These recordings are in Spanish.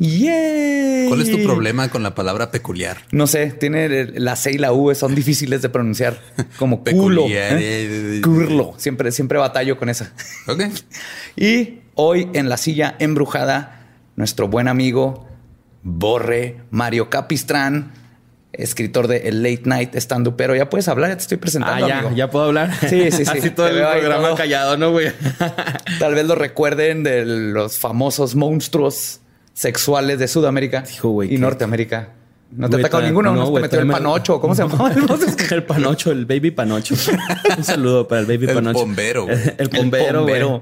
¡Yay! ¿Cuál es tu problema con la palabra peculiar? No sé, tiene la C y la U, son difíciles de pronunciar. Como culo. Peculiar, ¿eh? eh, Curlo. Siempre, siempre batallo con esa. Ok. Y hoy en la silla embrujada, nuestro buen amigo Borre Mario Capistrán, escritor de El Late Night Stand pero ya puedes hablar, ya te estoy presentando. Ah, ya, amigo. ya puedo hablar. Sí, sí, sí. Así todo Te el programa todo. callado, ¿no, güey? Tal vez lo recuerden de los famosos monstruos sexuales de Sudamérica Hijo, y qué- Norteamérica. No te atacó ninguno, no, te metió el panocho. ¿Cómo se llamaba? el panocho, el baby panocho. Un saludo para el baby El panocho. bombero, güey. El, bombero, güey. bombero.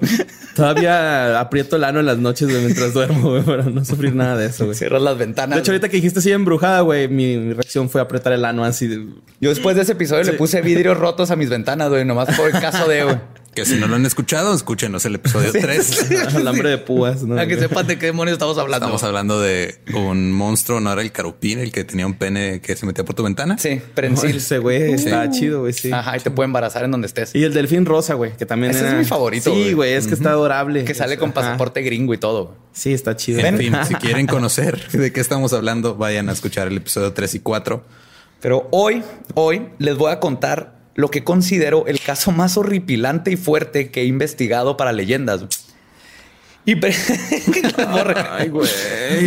Todavía aprieto el ano en las noches mientras duermo, güey, para no sufrir nada de eso, güey. Cierras las ventanas. De hecho, ahorita que dijiste así embrujada, güey, mi, mi reacción fue apretar el ano así. de- Yo después de ese episodio le puse vidrios rotos a mis ventanas, güey, nomás por el caso de, güey. Que si no lo han escuchado, escúchenos el episodio 3. Alambre de púas, ¿no? Para que sepan de qué demonios estamos hablando. Estamos hablando de un monstruo, no era el carupín, el que tenía un pene que se metía por tu ventana. Sí, prensil. ese güey está chido, güey, sí. Ajá, y te puede embarazar en donde estés. Y el delfín rosa, güey, que también Ese es mi favorito, güey. Sí, güey, es que está adorable. Que sale con ajá. pasaporte gringo y todo. Sí, está chido. En fin, si quieren conocer de qué estamos hablando, vayan a escuchar el episodio 3 y 4. Pero hoy, hoy les voy a contar lo que considero el caso más horripilante y fuerte que he investigado para leyendas. Y, pre- Ay, güey.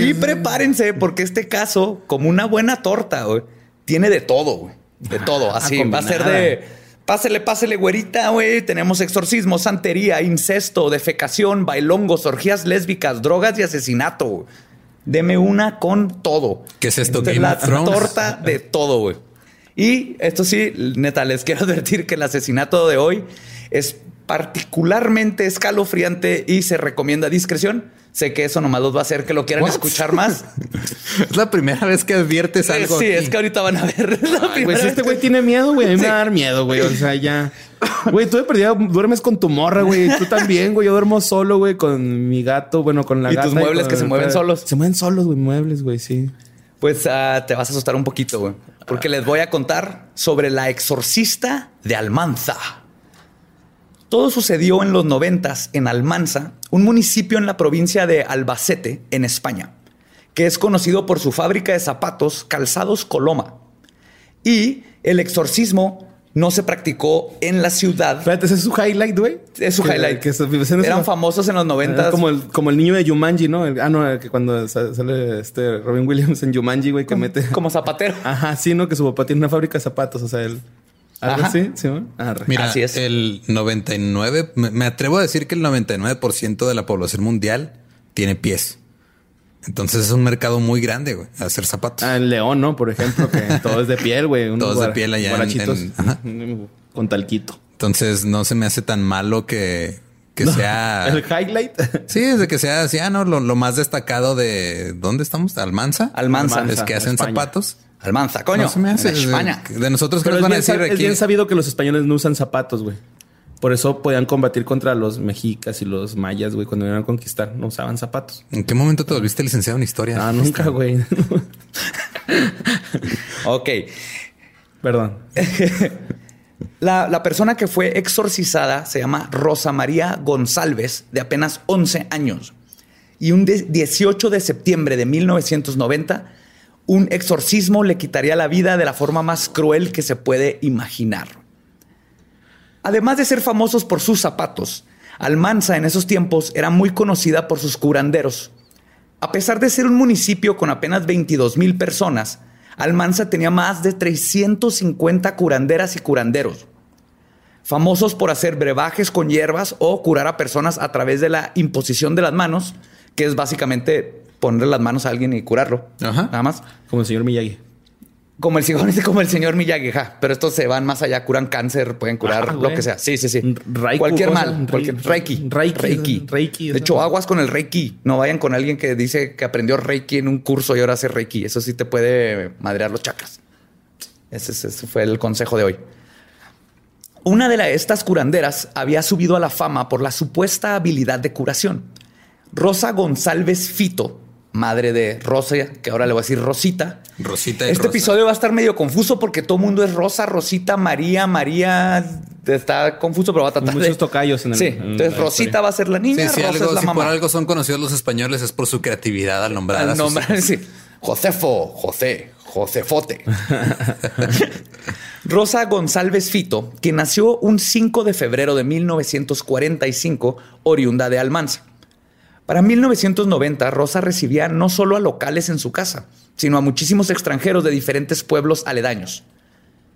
y prepárense porque este caso, como una buena torta, güey, tiene de todo, güey. De todo. Así va a ser de pásele, pásele, güerita, güey. Tenemos exorcismo, santería, incesto, defecación, bailongos, orgías lésbicas, drogas y asesinato. güey. Deme una con todo. ¿Qué es esto, Esta Game la of Thrones? torta de todo, güey. Y esto sí, neta, les quiero advertir que el asesinato de hoy es particularmente escalofriante y se recomienda discreción. Sé que eso nomás los va a hacer que lo quieran What? escuchar más. Es la primera vez que adviertes sí, algo. sí, aquí. es que ahorita van a ver. güey, vez este que- güey tiene miedo, güey, a mí Sí. me va a dar miedo, güey. O sea, ya. Güey, tú de perdida duermes con tu morra, güey. Tú también, güey. Yo duermo solo, güey, con mi gato, bueno, con la Y gata. tus muebles con que se mueven solos. Se mueven solos, güey, muebles, güey, sí. Pues ah, te vas a asustar un poquito, güey. Porque les voy a contar sobre la exorcista de Almanza. Todo sucedió en los noventas en Almanza, un municipio en la provincia de Albacete, en España, que es conocido por su fábrica de zapatos calzados Coloma. Y el exorcismo no se practicó en la ciudad. Espérate, ese es su highlight, güey. Es su Que- highlight. Que Eran famosos en los noventas. Como el, como el niño de Jumanji, ¿no? El- ah, no, el que cuando sa- sale este Robin Williams en Jumanji, güey, que mete. como zapatero. Ajá, sí, ¿no? Que su papá tiene una fábrica de zapatos, o sea, él. Algo Ajá. así, sí. Arre. Mira, Así es. el 99, me, me atrevo a decir que el 99% de la población mundial tiene pies. Entonces es un mercado muy grande, güey, hacer zapatos. Ah, el león, ¿no? Por ejemplo, que todo es de piel, güey. Todo es de piel allá en- en- ajá. Con talquito. Entonces no se me hace tan malo que, que sea. El highlight. Sí, es de que sea así, ah, no, lo, lo más destacado de ¿dónde estamos? Almanza. Almanza. Es que hacen España. zapatos. Almanza, coño. no se me hace. en España. De, de nosotros, ¿qué Pero nos es van a decir es bien sabido que los españoles no usan zapatos, güey. Por eso podían combatir contra los mexicas y los mayas, güey, cuando iban a conquistar. No usaban zapatos. ¿En qué momento te volviste licenciado en historia? Ah, nunca, güey. Ok. Perdón. La, la persona que fue exorcizada se llama Rosa María González, de apenas 11 años. Y un de- 18 de septiembre de 1990, un exorcismo le quitaría la vida de la forma más cruel que se puede imaginar. Además de ser famosos por sus zapatos, Almanza en esos tiempos era muy conocida por sus curanderos. A pesar de ser un municipio con apenas 22 mil personas, Almanza tenía más de 350 curanderas y curanderos. famosos por hacer brebajes con hierbas o curar a personas a través de la imposición de las manos, que es básicamente ponerle las manos a alguien y curarlo. Ajá. Nada más. Como el señor Miyagi. Como el, señor- como el señor Miyagi, ja. pero estos se van más allá, curan cáncer, pueden curar Ah, lo que sea. Sí, sí, sí. Raiku, cualquier mal, cualquier Reiki. Reiki, Reiki, De eso. hecho, aguas con el Reiki. No vayan con alguien que dice que aprendió Reiki en un curso y ahora hace Reiki. Eso sí te puede madrear los chakras. Ese, es- ese fue el consejo de hoy. Una de la- estas curanderas había subido a la fama por la supuesta habilidad de curación. Rosa González Fito, madre de Rosa, que ahora le voy a decir Rosita. Rosita y Este Rosa. episodio va a estar medio confuso porque todo el mundo es Rosa, Rosita, María, María. Está confuso, pero va a tratar Muchos de... tocayos en el- Sí, en entonces Rosita historia. va a ser la niña, Sí, si, Rosa algo, es la si por mamá. algo son conocidos los españoles es por su creatividad al nombrar a Al nombre, hijos. sí. Josefo, José, Josefote. Rosa González Fito, que nació un 5 de febrero de 1945, oriunda de Almanza. Para 1990, Rosa recibía no solo a locales en su casa, sino a muchísimos extranjeros de diferentes pueblos aledaños.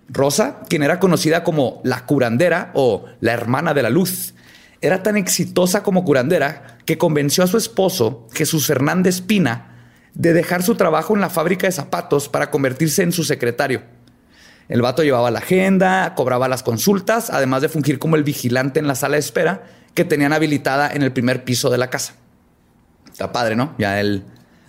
Rosa, quien era conocida como la curandera o la hermana de la luz, era tan exitosa como curandera que convenció a su esposo, Jesús Fernández Pina, de dejar su trabajo en la fábrica de zapatos para convertirse en su secretario. El vato llevaba la agenda, cobraba las consultas, además de fungir como el vigilante en la sala de espera que tenían habilitada en el primer piso de la casa. Está padre, ¿no? Ya él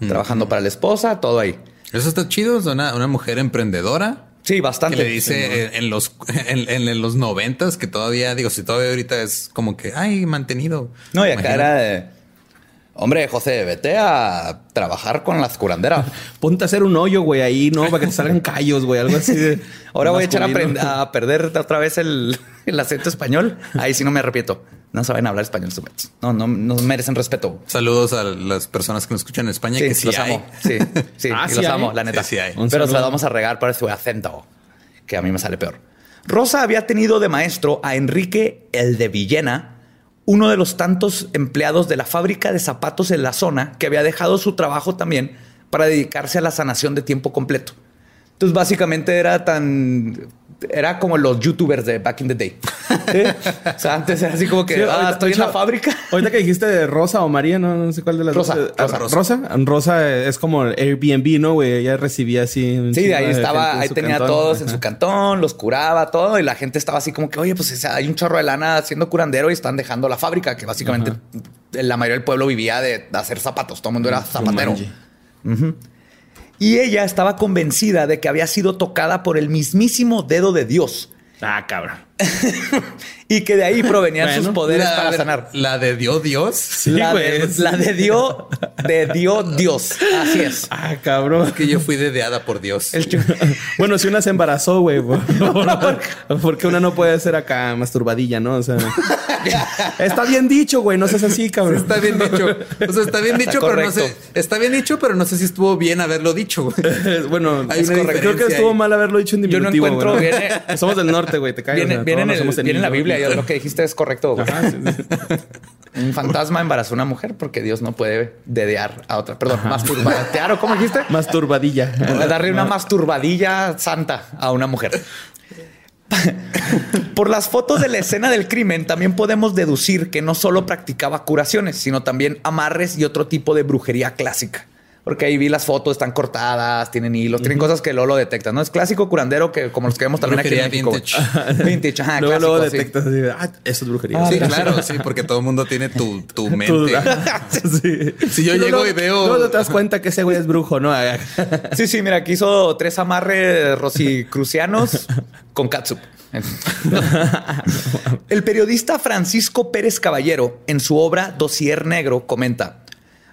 trabajando para la esposa, todo ahí. Eso está chido. Es una, una mujer emprendedora Sí, que bastante. le dice en, en los en, en- en los noventas que todavía digo si todavía ahorita es como que ay mantenido. No, y acá Imagino. era de. Hombre, José, vete a trabajar con las curanderas. Ponte a hacer un hoyo, güey, ahí, ¿no? Para que te salgan callos, güey, algo así de. Ahora voy a echar a, perder otra vez el, el acento español. Ahí sí no me arrepiento. No saben hablar español. No, no, no merecen respeto. Saludos a las personas que nos escuchan en España que Sí, sí los hay. amo. Sí, sí, Ah, y sí los hay. amo, la neta. Sí, sí hay. Un Pero se las vamos a regar por su acento, que a mí me sale peor. Rosa había tenido de maestro a Enrique el de Villena, uno de los tantos empleados de la fábrica de zapatos en la zona que había dejado su trabajo también para dedicarse a la sanación de tiempo completo. Entonces, básicamente era tan. Era como los youtubers de back in the day. ¿Sí? O sea, antes era así como que Sí, ah, ahorita- estoy en la fábrica. Ahorita que dijiste de Rosa o María, no, no sé cuál de las Rosa, dos. Ah, Rosa, Rosa. Rosa. es como el Airbnb, ¿no, güey? Ella recibía así. un Sí, ahí estaba, ahí tenía todos en su cantón, los curaba, todo, y la gente estaba así como que, oye, pues hay un chorro de lana haciendo curandero y están dejando la fábrica, que básicamente la mayoría del pueblo vivía de hacer zapatos, todo el mundo era zapatero. Jumanji. Y ella estaba convencida de que había sido tocada por el mismísimo dedo de Dios Ah, cabrón. y que de ahí provenían sus poderes La- para sanar. La de Dios Dios. Sí, la, de, la de Dios, de Dios, Dios. Así es. Ah, cabrón. Que yo fui dedeada por Dios. Bueno, si una se embarazó, güey, por- por- porque una no puede ser acá masturbadilla, ¿no? O sea, está bien dicho, güey, no seas así, cabrón. Está bien dicho. O sea, está bien Está dicho, pero no sé. Está bien dicho, pero no sé si estuvo bien haberlo dicho. güey. bueno, creo que estuvo ahí. mal haberlo dicho en Yo no diminutivo. encuentro, güey. viene- Somos del norte, güey, te caes. Viene, o sea, viene en, el- somos viene en la Biblia, yo- lo que dijiste es correcto. güey. Ajá, sí, sí. Un fantasma embarazó a una mujer porque Dios no puede dedear a otra. Perdón, masturbatear o cómo dijiste? Masturbadilla. Darle una masturbadilla santa a una mujer. Por las fotos de la escena del crimen, también podemos deducir que no solo practicaba curaciones, sino también amarres y otro tipo de brujería clásica. Porque ahí vi las fotos, están cortadas, tienen hilos, tienen cosas que luego lo detectan. No es clásico curandero que como los que vemos también aquí en Brujería México. güey. Vintage, ajá, luego, clásico, luego sí. detectas así, de, ah, eso es brujería. Sí, Ah, claro, sí, porque todo el mundo tiene tu, tu mente. sí. Si yo Sí, llego y veo- Luego te das cuenta que ese güey es brujo, ¿no? Sí, sí, mira, aquí hizo tres amarres rosicrucianos con catsup. El periodista Francisco Pérez Caballero, en su obra Dossier Negro, comenta: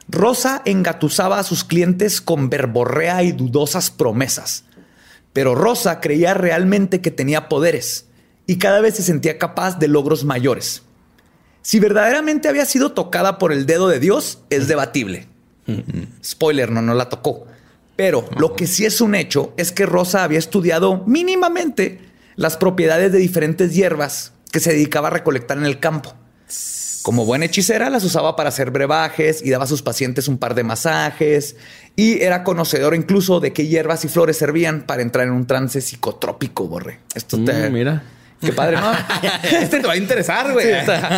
Rosa engatusaba a sus clientes con verborrea y dudosas promesas. Pero Rosa creía realmente que tenía poderes y cada vez se sentía capaz de logros mayores. Si verdaderamente había sido tocada por el dedo de Dios, es debatible. Spoiler, no, no la tocó. Pero lo que sí es un hecho es que Rosa había estudiado mínimamente las propiedades de diferentes hierbas que se dedicaba a recolectar en el campo. Como buena hechicera, las usaba para hacer brebajes y daba a sus pacientes un par de masajes. Y era conocedor incluso de qué hierbas y flores servían para entrar en un trance psicotrópico, borre. Esto te- Mm, mira. Qué padre, ¿no? este te va a interesar, güey.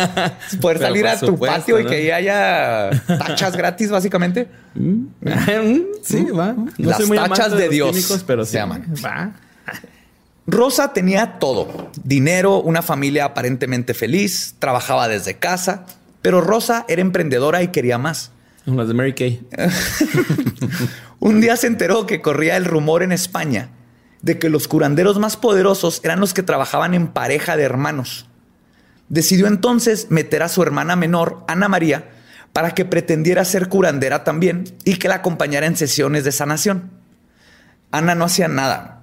poder salir a tu patio y que haya tachas gratis, básicamente. Mm. sí, va. Las tachas de, Dios pero se llaman. Va. Rosa tenía todo. Dinero, una familia aparentemente feliz, trabajaba desde casa, pero Rosa era emprendedora y quería más. Las de Mary Kay. Un día se enteró que corría el rumor en España de que los curanderos más poderosos eran los que trabajaban en pareja de hermanos. Decidió entonces meter a su hermana menor, Ana María, para que pretendiera ser curandera también y que la acompañara en sesiones de sanación. Ana no hacía nada,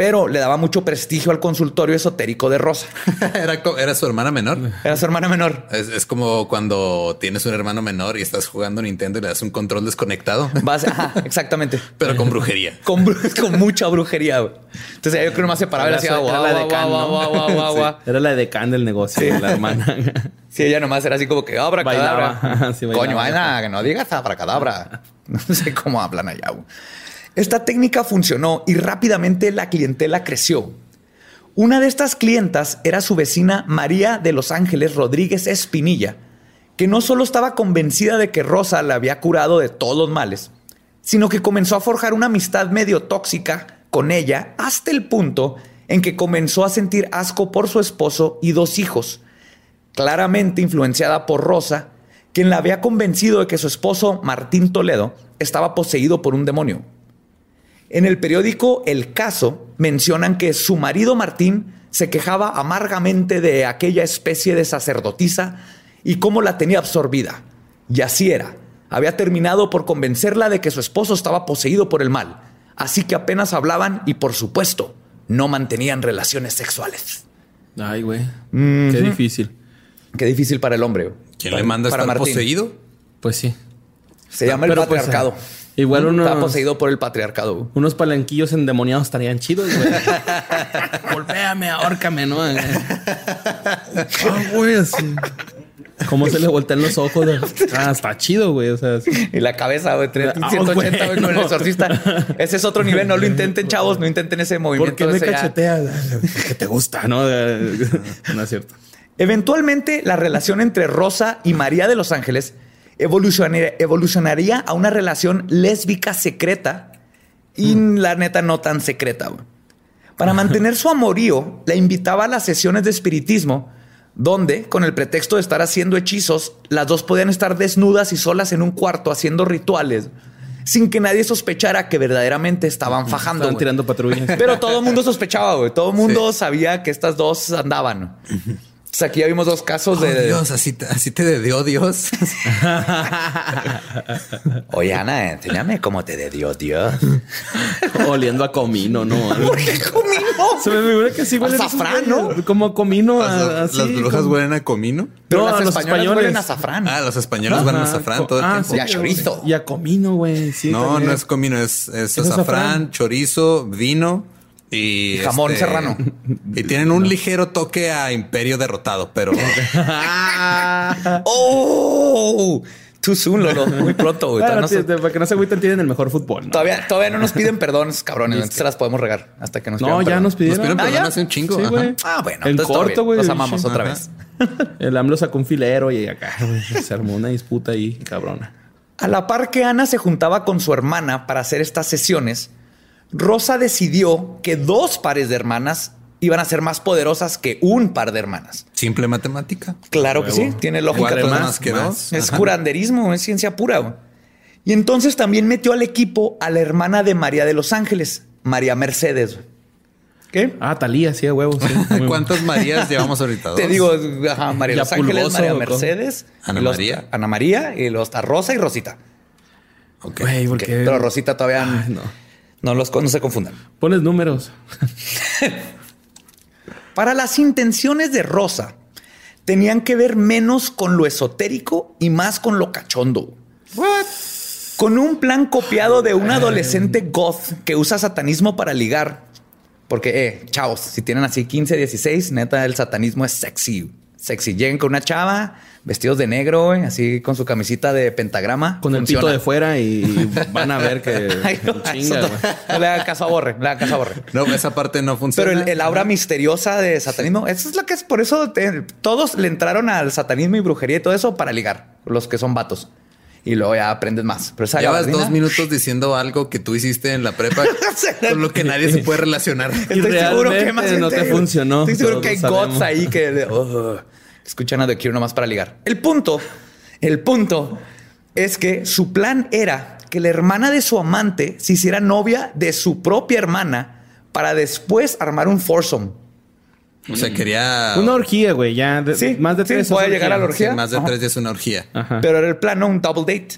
pero le daba mucho prestigio al consultorio esotérico de Rosa. era, su hermana menor. Era su hermana menor. Es, como cuando tienes un hermano menor y estás jugando Nintendo y le das un control desconectado. exactamente. Pero con brujería. con, mucha brujería. Entonces yo creo que más separaba y hacía guau, la de Era la de Can del negocio, la hermana. Sí, ella nomás era así como que abra cadabra. Coño, que no digas abra cadabra. No sé cómo hablan allá. Esta técnica funcionó y rápidamente la clientela creció. Una de estas clientas era su vecina María de Los Ángeles Rodríguez Espinilla, que no solo estaba convencida de que Rosa la había curado de todos los males, sino que comenzó a forjar una amistad medio tóxica con ella hasta el punto en que comenzó a sentir asco por su esposo y dos hijos, claramente influenciada por Rosa, quien la había convencido de que su esposo, Martín Toledo, estaba poseído por un demonio. En el periódico El Caso mencionan que su marido Martín se quejaba amargamente de aquella especie de sacerdotisa y cómo la tenía absorbida. Y así era. Había terminado por convencerla de que su esposo estaba poseído por el mal. Así que apenas hablaban y, por supuesto, no mantenían relaciones sexuales. Ay, güey. Qué difícil. Qué difícil para el hombre. ¿Quién le manda a estar poseído? Pues sí. Se llama el pues, patriarcado. Igual uno. Está poseído por el patriarcado. Unos palanquillos endemoniados estarían chidos, güey. Golpéame, ahórcame, ¿no? ah, güey, así. ¿Cómo se le voltean los ojos? Ah, está chido, güey. O sea, Y la cabeza, güey. 180, ah, güey, con el exorcista. Ese es otro nivel. No lo intenten, chavos. No intenten ese movimiento. ¿Por qué me cacheteas? Que te gusta, ¿no? No es cierto. Eventualmente, la relación entre Rosa y María de los Ángeles evolucionaría, a una relación lésbica secreta y hmm. la neta no tan secreta. Para mantener su amorío, la invitaba a las sesiones de espiritismo, donde, con el pretexto de estar haciendo hechizos, las dos podían estar desnudas y solas en un cuarto haciendo rituales sin que nadie sospechara que verdaderamente estaban fajando. Estaban tirando patrullas. Pero todo el mundo sospechaba, güey. Todo el mundo sabía que estas dos andaban aquí ya vimos dos casos oh, de. Dios, así te, así te dio Dios. Oye, Ana, enséñame cómo te dio Dios. Oliendo a comino, ¿no? ¿Por qué comino? Se me figura que sí huele a azafrán, ¿no? Como comino. Las, las brujas huelen a comino. Pero las los españoles, huelen a azafrán. Ah, los españoles huelen a azafrán todo el ah, tiempo. y a chorizo. Y a comino, güey. no, no es comino, es, es, azafrán, chorizo, vino. Y jamón este, serrano. Y tienen un ligero toque a Imperio derrotado, pero. ¡Oh! Too soon, Lolo. Muy pronto, güey. para que no se agüiten, tienen el mejor fútbol. Todavía, todavía no nos piden perdón, cabrones. Entonces se las podemos regar hasta que nos No, ya nos pidieron. Nos pidieron perdón hace un chingo. Sí, ah, bueno. En corto, güey. Los amamos otra vez. El AMLO sacó un filero y acá se armó una disputa ahí, cabrona. A la par que Ana se juntaba con su hermana para hacer estas sesiones, Rosa decidió que dos pares de hermanas iban a ser más poderosas que un par de hermanas. Simple matemática. Claro que sí, tiene lógica. Más que dos. Es curanderismo, es ciencia pura. Y entonces también metió al equipo a la hermana de María de los Ángeles, María Mercedes. ¿Qué? Ah, Talía, sí, de huevos. ¿Cuántas Marías llevamos ahorita? Te digo, María de los Ángeles, María Mercedes, Ana María. Ana María y los Rosa y Rosita. Ok. Pero Rosita todavía no. No, los, no se confundan. Pones números. Para las intenciones de Rosa, tenían que ver menos con lo esotérico y más con lo cachondo. Con un plan copiado de un adolescente goth que usa satanismo para ligar. Porque, eh, chavos, si tienen así 15, 16, neta, el satanismo es sexy. sexy. Llegan con una chava, vestidos de negro, güey, así con su camisita de pentagrama. Con el pito de fuera y van a ver que Ay, no, chinga, no, no le haga caso a Borre, no le haga caso a Borre. No, esa parte no funciona. Pero el, el aura misteriosa de satanismo, eso es lo que es. Por eso te- todos le entraron al satanismo y brujería y todo eso para ligar, los que son vatos. Y luego ya aprendes más. Pero esa Llevas gabardina- dos minutos diciendo algo que tú hiciste en la prepa con lo que nadie se puede relacionar. Estoy Y seguro que más realmente no te funcionó. Estoy seguro que hay sabemos. ahí que oh, escuchan a The Cure nomás para ligar. El punto, el punto es que su plan era que la hermana de su amante se hiciera novia de su propia hermana para después armar un foursome. O sea, quería. Una orgía, güey. Ya de- Sí, más de sí, tres. puede es llegar a la Sí, orgía. más de Ajá. tres días es una orgía. Ajá. Pero era el plan, ¿no? un double date.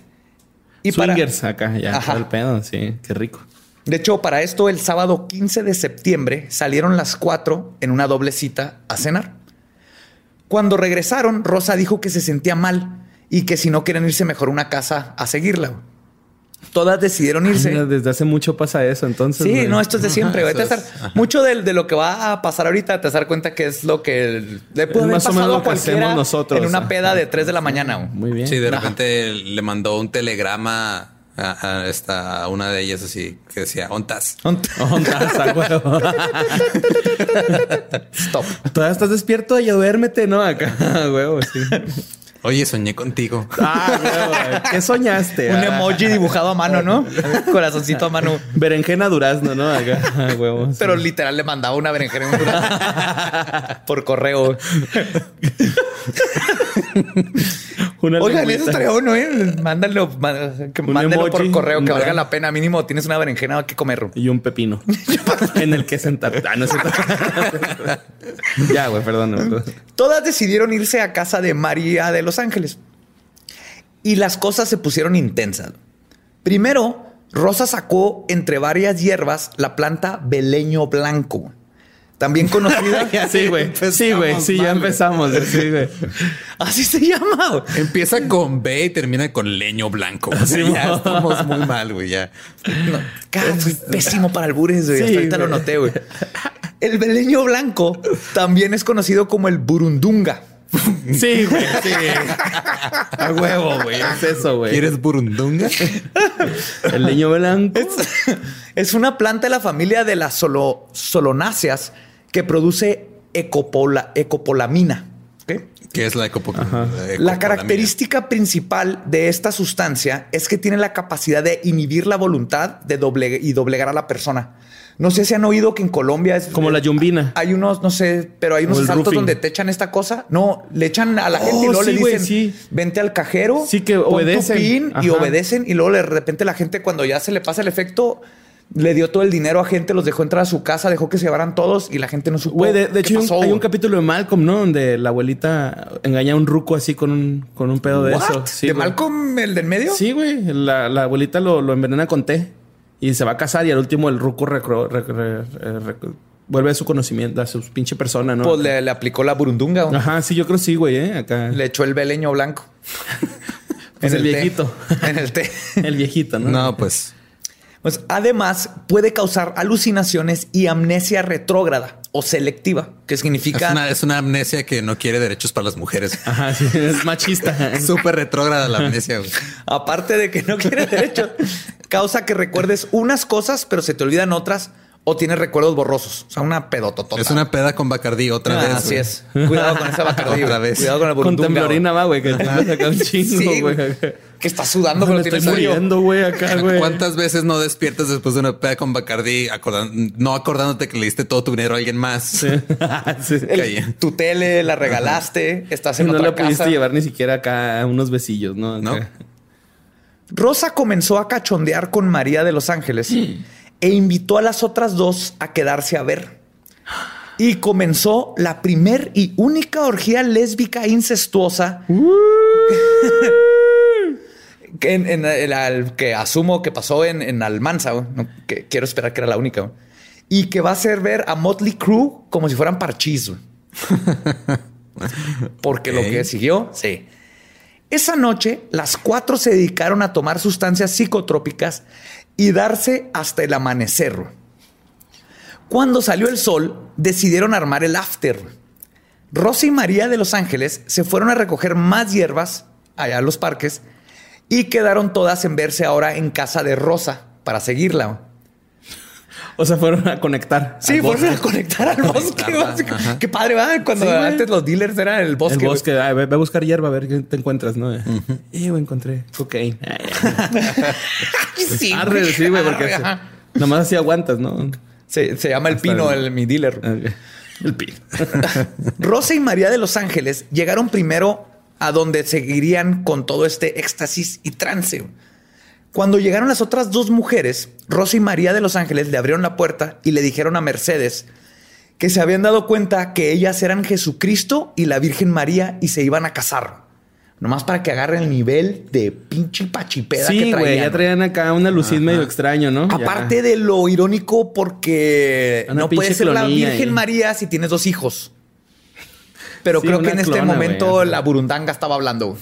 Y para- Swingers acá, ya. Ajá. todo el pedo, sí. Qué rico. De hecho, para esto, el sábado 15 de septiembre salieron las cuatro en una doble cita a cenar. Cuando regresaron, Rosa dijo que se sentía mal y que si no quieren irse mejor a una casa a seguirla. Todas decidieron irse. Mira, Desde hace mucho pasa eso, entonces. Sí, güey. no, esto es de siempre. es- ajá. mucho del- de, lo que va a pasar ahorita te vas a dar cuenta que es lo que le puede haber más o menos a lo que hacemos nosotros. en una peda de 3 de la mañana. Muy bien. Sí, de Ajá. repente le mandó un telegrama a, a esta, a una de ellas así que decía, ¿ontas? Ondas, a huevo. Stop. Todavía estás despierto y duérmete, ¿no? Acá, a huevo, sí. Oye, soñé contigo. Ah, huevo. ¿Qué soñaste? Un emoji dibujado a mano, ¿no? Corazoncito a mano. Berenjena durazno, ¿no? Acá, a huevo. sí. Pero literal le mandaba una berenjena en un durazno. por correo. Una Oigan, eso estaría bueno, ¿eh? Mándalo, má- que Un mándelo por correo, que valga la pena. Mínimo tienes una berenjena que comer. Y un pepino en el que sentar. Ah, no es ya, güey, perdón. perdón. Todas decidieron irse a casa de María de Los Ángeles. Y las cosas se pusieron intensas. Primero, Rosa sacó entre varias hierbas la planta beleño blanco. También conocida. Sí, güey. Sí, güey. Sí, ya empezamos. Sí, güey. Así se llama. güey. Empieza con B y termina con leño blanco. O sea, Sí, ya mo. estamos muy mal, güey. Ya. Cara, soy pésimo para albures, güey. Sí, Hasta ahorita lo güey. noté, güey. El beleño blanco también es conocido como el burundunga. Sí, güey. Sí. A huevo, güey. Es eso, güey. ¿Quieres burundunga? El niño blanco. Es una planta de la familia de las solo, solonáceas que produce ecopola- ecopolamina. ¿ok? ¿Qué es la ecopo- La ecopolamina? característica principal de esta sustancia es que tiene la capacidad de inhibir la voluntad de doble y doblegar a la persona. No sé si han oído que en Colombia es Como la yumbina. Hay unos, no sé, pero hay unos asaltos roofing. donde te echan esta cosa. No, le echan a la Oh, gente y luego sí, le dicen, sí. vente al cajero. Sí, que pon tu obedecen. pin y obedecen. Y luego de repente la gente, cuando ya se le pasa el efecto, le dio todo el dinero a gente, los dejó entrar a su casa, dejó que se llevaran todos y la gente no supo. Güey, de, hecho, hay un- pasó, hay un güey. capítulo de Malcolm, ¿no? Donde la abuelita engaña a un ruco así con un, con un pedo de What? eso. Sí, ¿De güey. Malcolm, el del medio? Sí, güey. La, la abuelita lo, lo envenena con té y se va a casar y al último el ruco recro- rec- re- re- rec- vuelve a su conocimiento, a su pinche persona, ¿no? Pues le, le aplicó la burundunga. güey. Ajá, sí, yo creo sí, güey, ¿eh? Acá. Le echó el beleño blanco. Pues el té. viejito. En el té. El viejito, ¿no? No, pues. Pues además puede causar alucinaciones y amnesia retrógrada o selectiva, que Es significa una, es una amnesia que no quiere derechos para las mujeres. Ajá, sí, es machista. Súper retrógrada la amnesia, güey. aparte de que no quiere derecho, causa que recuerdes unas cosas, pero se te olvidan otras o tienes recuerdos borrosos. O sea, una pedototota. Es una peda con Bacardí otra Ah, vez. Así güey. es. Cuidado con esa Bacardí. Otra vez. Cuidado con el Con temblorina va, güey, que te vas a sacar un chingo, Sí, güey. Que está sudando, Me pero estoy tienes frío. muriendo, güey, acá, güey. ¿Cuántas veces no despiertas después de una peda con Bacardí acordan- no acordándote que le diste todo tu dinero a alguien más? Sí. Sí. El- tu tele la regalaste, estás en no otra le pudiste llevar ni siquiera acá unos besillos, ¿no? ¿No? Rosa comenzó a cachondear con María de los Ángeles e invitó a las otras dos a quedarse a ver. Y comenzó la primer y única orgía lésbica incestuosa que, en, en el- que asumo que pasó en, en Almanza. No, que quiero esperar que era la única. Y que va a hacer ver a Motley Crue como si fueran parchís. güey. Porque lo que siguió, sí. Esa noche, las cuatro se dedicaron a tomar sustancias psicotrópicas y darse hasta el amanecer. Cuando salió el sol, decidieron armar el after. Rosa y María de Los Ángeles se fueron a recoger más hierbas allá a los parques y quedaron todas en verse ahora en casa de Rosa para seguirla. O sea, fueron a conectar. Sí, fueron a conectar al bosque. Qué padre, va. Cuando antes los dealers eran el bosque. El bosque, ve, a buscar hierba a ver qué te encuentras, ¿no? Y encontré cocaine. sí, sí, güey, porque nomás así aguantas, ¿no? Se, llama el pino, el, mi dealer. El pino. Rosa y María de Los Ángeles llegaron primero a donde seguirían con todo este éxtasis y trance. Cuando llegaron las otras dos mujeres, Rosa y María de Los Ángeles le abrieron la puerta y le dijeron a Mercedes que se habían dado cuenta que ellas eran Jesucristo y la Virgen María y se iban a casar. Nomás para que agarren el nivel de pinche pachipeda sí, que traían. güey, ya traían acá una lucín medio extraño, ¿no? Aparte de lo irónico porque no puede ser la Virgen María si tienes dos hijos. Pero creo que en este momento la burundanga estaba hablando.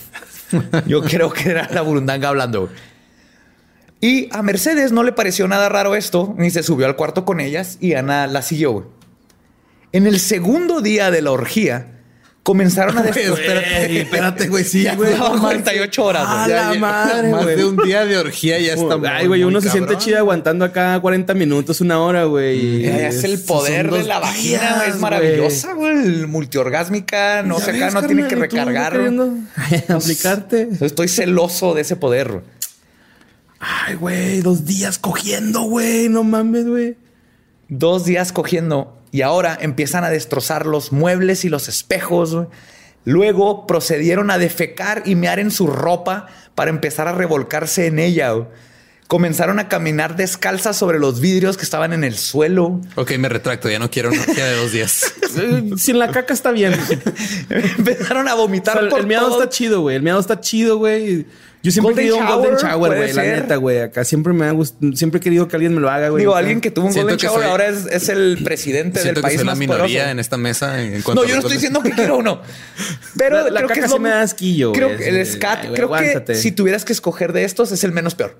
Yo creo que era la burundanga hablando. Y a Mercedes no le pareció nada raro esto, ni se subió al cuarto con ellas y Ana la siguió. En el segundo día de la orgía, comenzaron a espérate, espérate, güey, sí, güey. 48 horas. A la madre, Más de un día de orgía ya está Ay, güey, uno se siente chido aguantando acá 40 minutos, una hora, güey. Es, el poder de la vagina, güey. Es maravillosa, güey. Multiorgásmica, no sé acá, no tiene que recargar. aplicarte. Estoy celoso de ese poder. Ay, güey, dos días cogiendo, güey. No mames, güey. Dos días cogiendo. Y ahora empiezan a destrozar los muebles y los espejos. Luego procedieron a defecar y mear en su ropa para empezar a revolcarse en ella. Comenzaron a caminar descalzas sobre los vidrios que estaban en el suelo. Ok, me retracto. Ya no quiero una de dos días. Sin la caca está bien. Empezaron a vomitar. el miado está chido, güey. El miado está chido, güey. Yo siempre he querido un golden shower, güey. La neta, güey. Acá siempre me ha gustado, siempre he querido que alguien me lo haga, güey. Digo, alguien que tuvo un golden shower ahora es, el presidente del país que soy más la minoría en esta mesa. En no, yo no estoy diciendo que quiero uno. Pero la, creo que es me da asquillo. Creo que el scat, creo que si tuvieras que escoger de estos es el menos peor.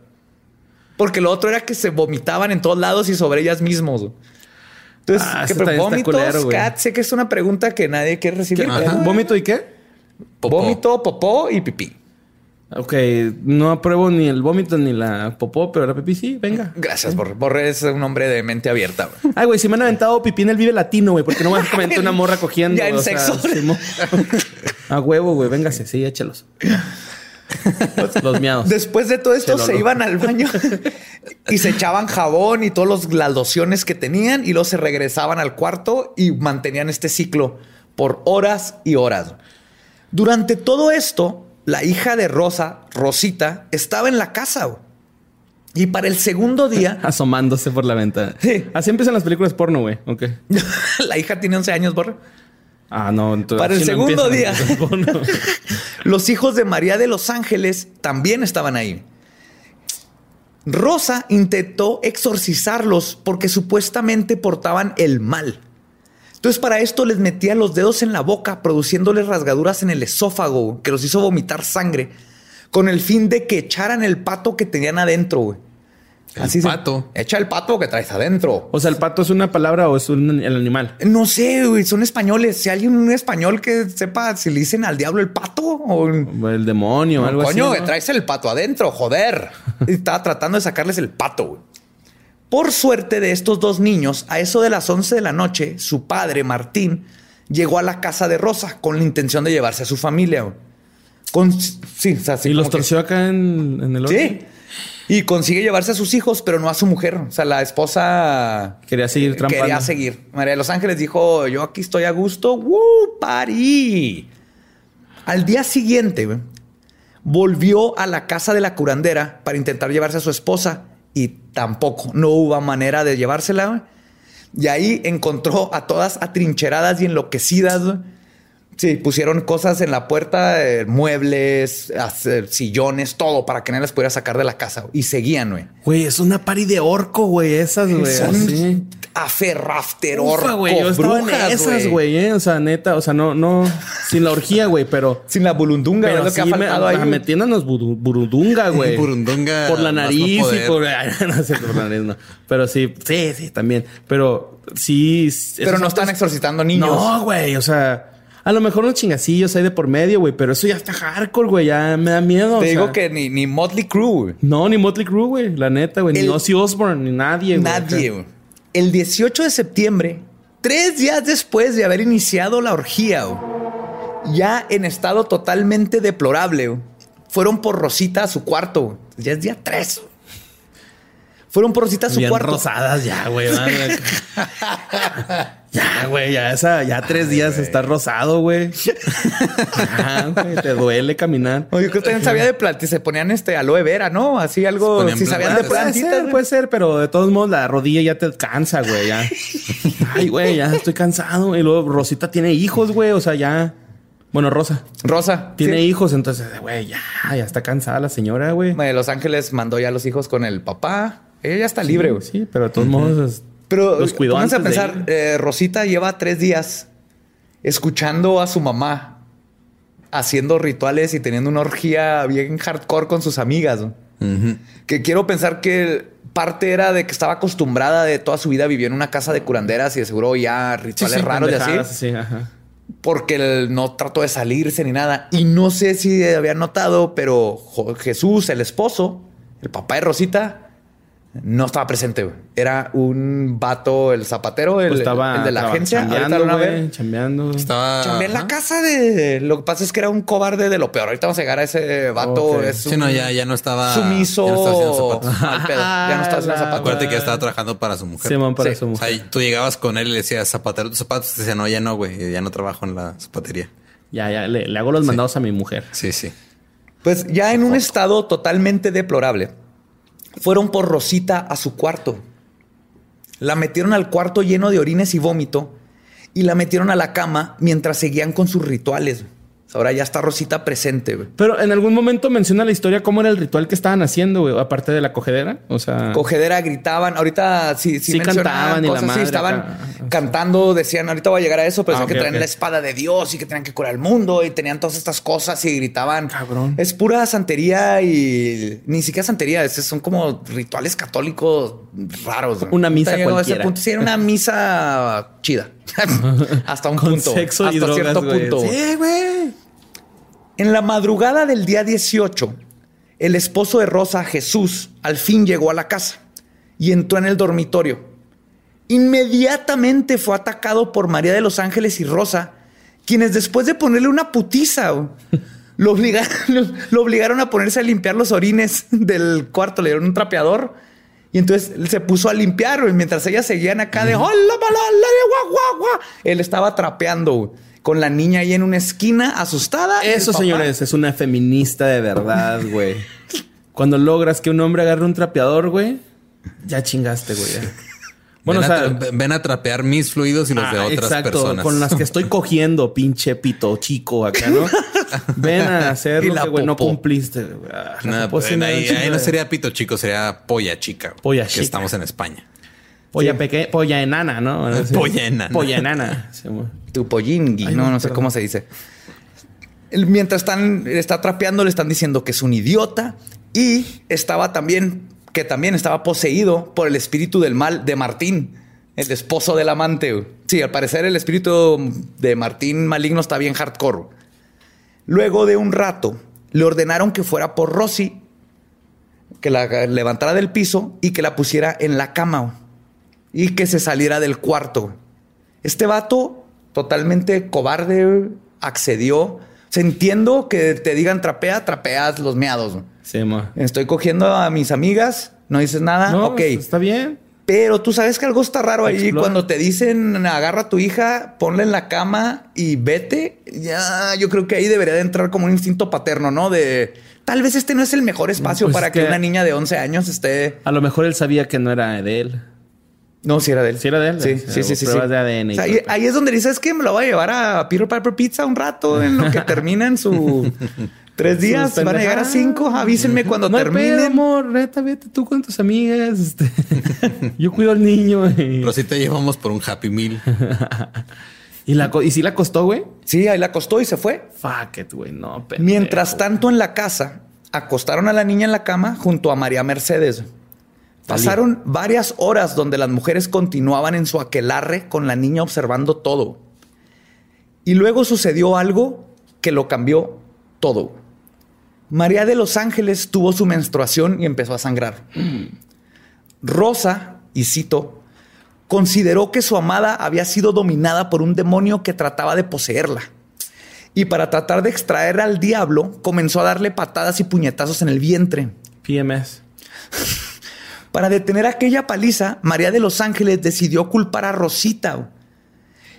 Porque lo otro era que se vomitaban en todos lados y sobre ellas mismos. Entonces, ah, ¿qué vómito, scat, sé que es una pregunta que nadie quiere recibir. ¿Vómito y qué? Vómito, popó y pipí. Ok, no apruebo ni el vómito ni la popó, pero la pipí sí, venga. Gracias, Borre. Borre es un hombre de mente abierta. Ay, güey, si me han aventado pipí en el Vive Latino, güey, porque no me a comentar una morra cogiendo. Ya en sexo. a huevo, güey, véngase, sí, échalos. Los miados. Después de todo esto se, iban al baño y se echaban jabón y todas las lociones que tenían y luego se regresaban al cuarto y mantenían este ciclo por horas y horas. Durante todo esto, la hija de Rosa, Rosita, estaba en la casa. Y para el segundo día. Asomándose por la ventana. Sí. Así empiezan las películas porno, güey. Ok. la hija tiene 11 años, borra. Ah, no. Entonces, para el segundo día. los hijos de María de los Ángeles también estaban ahí. Rosa intentó exorcizarlos porque supuestamente portaban el mal. Entonces para esto les metía los dedos en la boca, produciéndoles rasgaduras en el esófago, que los hizo vomitar sangre, con el fin de que echaran el pato que tenían adentro, güey. El Así pato. echa el pato que traes adentro. O sea, ¿el pato es una palabra o es un, el animal? No sé, güey. Son españoles. Si hay un español que sepa si le dicen al diablo el pato o, el demonio o algo así. Coño, que traes el pato adentro, joder. estaba tratando de sacarles el pato, güey. Por suerte de estos dos niños, a eso de las 11 de la noche, su padre, Martín, llegó a la casa de Rosa con la intención de llevarse a su familia. Con, sí, ¿Y los torció acá en, el Sí. Y consigue llevarse a sus hijos, pero no a su mujer. O sea, la esposa... Quería seguir trampando. Quería seguir. María de los Ángeles dijo, yo aquí estoy a gusto. ¡Woo! ¡Parí! Al día siguiente, volvió a la casa de la curandera para intentar llevarse a su esposa y tampoco, no hubo manera de llevársela. Y ahí encontró a todas atrincheradas y enloquecidas. Sí, pusieron cosas en la puerta, eh, muebles, sillones, todo para que nadie las pudiera sacar de la casa. Y seguían, güey. Güey, es una pari de orco, güey, esas, güey. Son aferrafter orco, güey. Yo brujas, esas, güey, eh. O sea, neta, o sea, no, no, sin la orgía, güey, pero... Sin la bulundunga, pero lo que ha faltado me, ahí. Metiéndonos burundunga, güey. burundunga. Por la nariz y por... no sé, por la nariz, no. Pero sí, sí, sí, también. Pero sí... Pero no están exorcitando niños. No, güey, o sea... A lo mejor unos chingacillos hay de por medio, güey, pero eso ya está hardcore, güey. Ya me da miedo. Te o digo sea. que ni, ni Motley Crue, güey. No, ni Motley Crue, güey. La neta, güey. Ni Ozzy Osbourne, ni nadie, güey. Nadie, güey. El 18 de septiembre, tres días después de haber iniciado la orgía, güey, ya en estado totalmente deplorable, güey, fueron por Rosita a su cuarto. güey. Ya es día 3. Fueron por Rosita a su Bien cuarto. rosadas ya, güey. ya, güey. Ya esa, ya tres días está rosado, güey. Ya, güey. Te duele caminar. Oye, yo creo que también sabía de plantas. Se ponían este aloe vera, ¿no? Así algo. Si sabían de plantas. Puede plantitas. ser, puede ser, pero de todos modos la rodilla ya te cansa, güey. Ya. Ay, güey, ya estoy cansado. Y luego Rosita tiene hijos, güey. O sea, ya. Bueno, Rosa Rosa. tiene sí. hijos, entonces, güey, ya, ya está cansada la señora, güey. De Los Ángeles mandó ya a los hijos con el papá. Ella ya está libre, güey. Sí, pero de todos modos. Pero Los cuidó pónganse a pensar, eh, Rosita lleva tres días escuchando a su mamá haciendo rituales y teniendo una orgía bien hardcore con sus amigas. Que quiero pensar que parte era de que estaba acostumbrada de toda su vida vivió en una casa de curanderas y de seguro ya rituales sí, raros y así. sí, ajá. Porque él no trató de salirse ni nada. Y no sé si habían notado, pero Jesús, el esposo, el papá de Rosita, no estaba presente. güey. Era un vato, el zapatero, el, Pues estaba el de la estaba agencia. Ahorita chambeando, lo van a ver. güey, chambeando. Estaba. Chambeé en la casa de. Lo que pasa es que era un cobarde de lo peor. Ahorita vamos a llegar a ese vato. Es Sí, un no, ya, ya no estaba. Sumiso. Ya no estaba haciendo zapatos. mal pedo. Ya no estaba haciendo Ah, zapatos. Acuérdate que ya estaba trabajando para su mujer. Simón para Sí. su O mujer. sea, tú llegabas con él y le decías, zapatero tus zapatos. Te decía, no, ya no, güey. Ya no trabajo en la zapatería. Ya, ya, le, le hago los mandados a mi mujer. Sí, sí. Pues ya en un estado totalmente deplorable, fueron por Rosita a su cuarto. La metieron al cuarto lleno de orines y vómito y la metieron a la cama mientras seguían con sus rituales. Ahora ya está Rosita presente. güey. Pero en algún momento menciona la historia cómo era el ritual que estaban haciendo, güey, aparte de la cogedera. O sea, Cogedera, gritaban. Ahorita sí, sí, Sí cantaban y la sí, estaban acá. cantando, decían, ahorita voy a llegar a eso, pero Ah, que traían la espada de Dios y que tenían que curar el mundo y tenían todas estas cosas y gritaban. Cabrón. Es pura santería y ni siquiera santería, es- son como rituales católicos raros. güey. Una misa a ese punto. Sí, era una misa chida. Hasta un con punto. sexo hasta y drogas, cierto güey. punto. Sí, güey. En la madrugada del día 18, el esposo de Rosa, Jesús, al fin llegó a la casa y entró en el dormitorio. Inmediatamente fue atacado por María de los Ángeles y Rosa, quienes después de ponerle una putiza, lo obligaron, lo obligaron a ponerse a limpiar los orines del cuarto, le dieron un trapeador. Y entonces él se puso a limpiar, güey, mientras ellas seguían acá de hola, guau, guau, guau". Él estaba trapeando, güey, con la niña ahí en una esquina, asustada. Eso, señores, es una feminista de verdad, güey. Cuando logras que un hombre agarre un trapeador, güey, ya chingaste, güey. Bueno, o ven, sea, a ven a trapear mis fluidos y los de ah, otras exacto, personas. con las que estoy cogiendo, pinche pito chico acá, ¿no? Ven a hacer Y lo la que, güey, no cumpliste. Ah, No, pues, sí ahí, ahí no sería pito chico, sería polla chica. Polla que chica. estamos en España. Polla pequeña, polla enana, ¿no? Bueno, sí. Polla enana. Polla enana. Sí. Tu pollingui, Ay, no, no, no sé perdón. cómo se dice. Mientras están, está trapeando, le están diciendo que es un idiota y estaba también, que también estaba poseído por el espíritu del mal de Martín, el esposo del amante. Sí, al parecer el espíritu de Martín maligno está bien hardcore. Luego de un rato, le ordenaron que fuera por Rosy, que la levantara del piso y que la pusiera en la cama y que se saliera del cuarto. Este vato, totalmente cobarde, accedió. O sea, entiendo que te digan trapea, trapeas los meados. Güey. Sí, ma. Estoy cogiendo a mis amigas, no dices nada, No, ok. Está bien. Pero tú sabes que algo está raro ahí Explora. cuando te dicen agarra a tu hija, ponla en la cama y vete. Ya, yo creo que ahí debería de entrar como un instinto paterno, ¿no? De tal vez este no es el mejor espacio Pues para es que, que- una niña de 11 años esté. A lo mejor él sabía que no era de él. No, si era de él. Sí era de él. Sí, O sí, sí, sí. pruebas sí. de ADN O sea, ahí, ahí es donde dices que me lo voy a llevar a Peter Piper Pizza un rato en lo que terminan su tres días. Van a llegar a cinco. Avísenme cuando no terminen. pedo, amor. Neta, vete tú con tus amigas. este. Yo cuido al niño. Y, Pero sí te llevamos por un Happy Meal. y, la, y sí la costó, güey. Sí, ahí la acostó y se fue. Fuck it, güey. No, pendejo. Mientras tanto, en la casa, acostaron a la niña en la cama junto a María Mercedes. Pasaron varias horas donde las mujeres continuaban en su aquelarre con la niña observando todo. Y luego sucedió algo que lo cambió todo. María de los Ángeles tuvo su menstruación y empezó a sangrar. Rosa, y cito, consideró que su amada había sido dominada por un demonio que trataba de poseerla. Y para tratar de extraer al diablo, comenzó a darle patadas y puñetazos en el vientre. PMS. Para detener aquella paliza, María de los Ángeles decidió culpar a Rosita.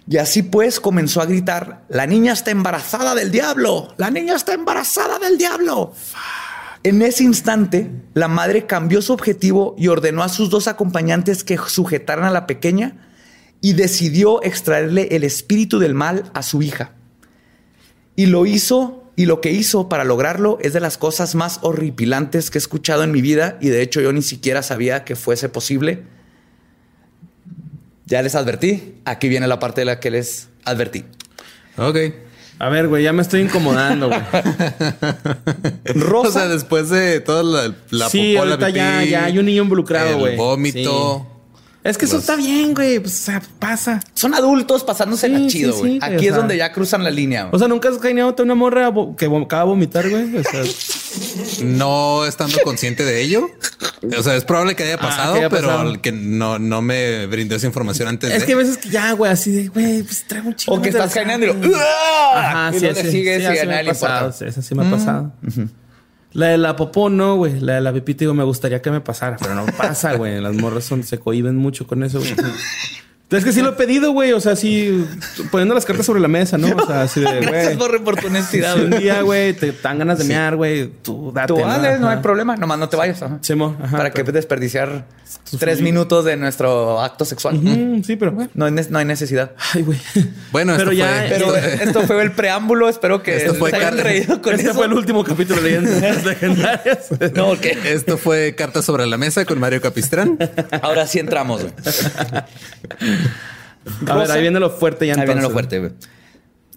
Y así pues comenzó a gritar, la niña está embarazada del diablo, la niña está embarazada del diablo. En ese instante, la madre cambió su objetivo y ordenó a sus dos acompañantes que sujetaran a la pequeña y decidió extraerle el espíritu del mal a su hija. Y lo hizo y lo que hizo para lograrlo es de las cosas más horripilantes que he escuchado en mi vida y de hecho yo ni siquiera sabía que fuese posible. Ya les advertí. Aquí viene la parte de la que les advertí. Ok. A ver, güey, ya me estoy incomodando, güey. Rosa. O sea, después de toda la, la sí, popó, la ahorita ya, pipí, ya hay un niño involucrado, güey. Vómito. Sí. Es que eso está bien, güey. Pues, o sea, pasa. Son adultos pasándose Sí, la sí, chido, sí, güey. Aquí es sea- donde ya cruzan la línea. güey. O sea, nunca has cañado a una morra que acaba de vomitar, güey. O sea, No estando consciente de ello. O sea, es probable que haya Ah, pasado, que haya pero pasado. que no, no me brindó esa información antes es de. que a veces que ya, güey, así de, güey, pues traigo un chingo. o que estás caminando y lo. Ajá, y sí, donde sí, sigue sí, si así me ha pasado. Sí, esa sí me ha pasado. La de la popó, no, güey. La de la pipí, digo, me gustaría que me pasara, pero no pasa, güey. Las morras son, se cohiben mucho con eso, güey. Es que sí lo he pedido, güey. O sea, sí, poniendo las cartas sobre la mesa, ¿no? O sea, así de, Gracias güey. por, por tu honestidad. Si un dale, güey, te dan ganas de mear, güey. Tú date. Tú dale, no hay problema. Nomás no te vayas. ajá. Ajá, Para que pero- desperdiciar Tus tres minutos de nuestro acto sexual. Mm, sí, pero bueno. No hay, no hay necesidad. Ay, güey. Bueno, pero esto ya. fue- Pero Esto- esto fue el preámbulo. Espero que Esto fue se hayan reído con este eso. fue el último capítulo de leyendas legendarias. No, que Esto fue Cartas sobre la Mesa con Mario Capistrán. ahora sí entramos. güey. A ver, Rosa- ahí viene lo fuerte ya Ahí viene lo fuerte. güey.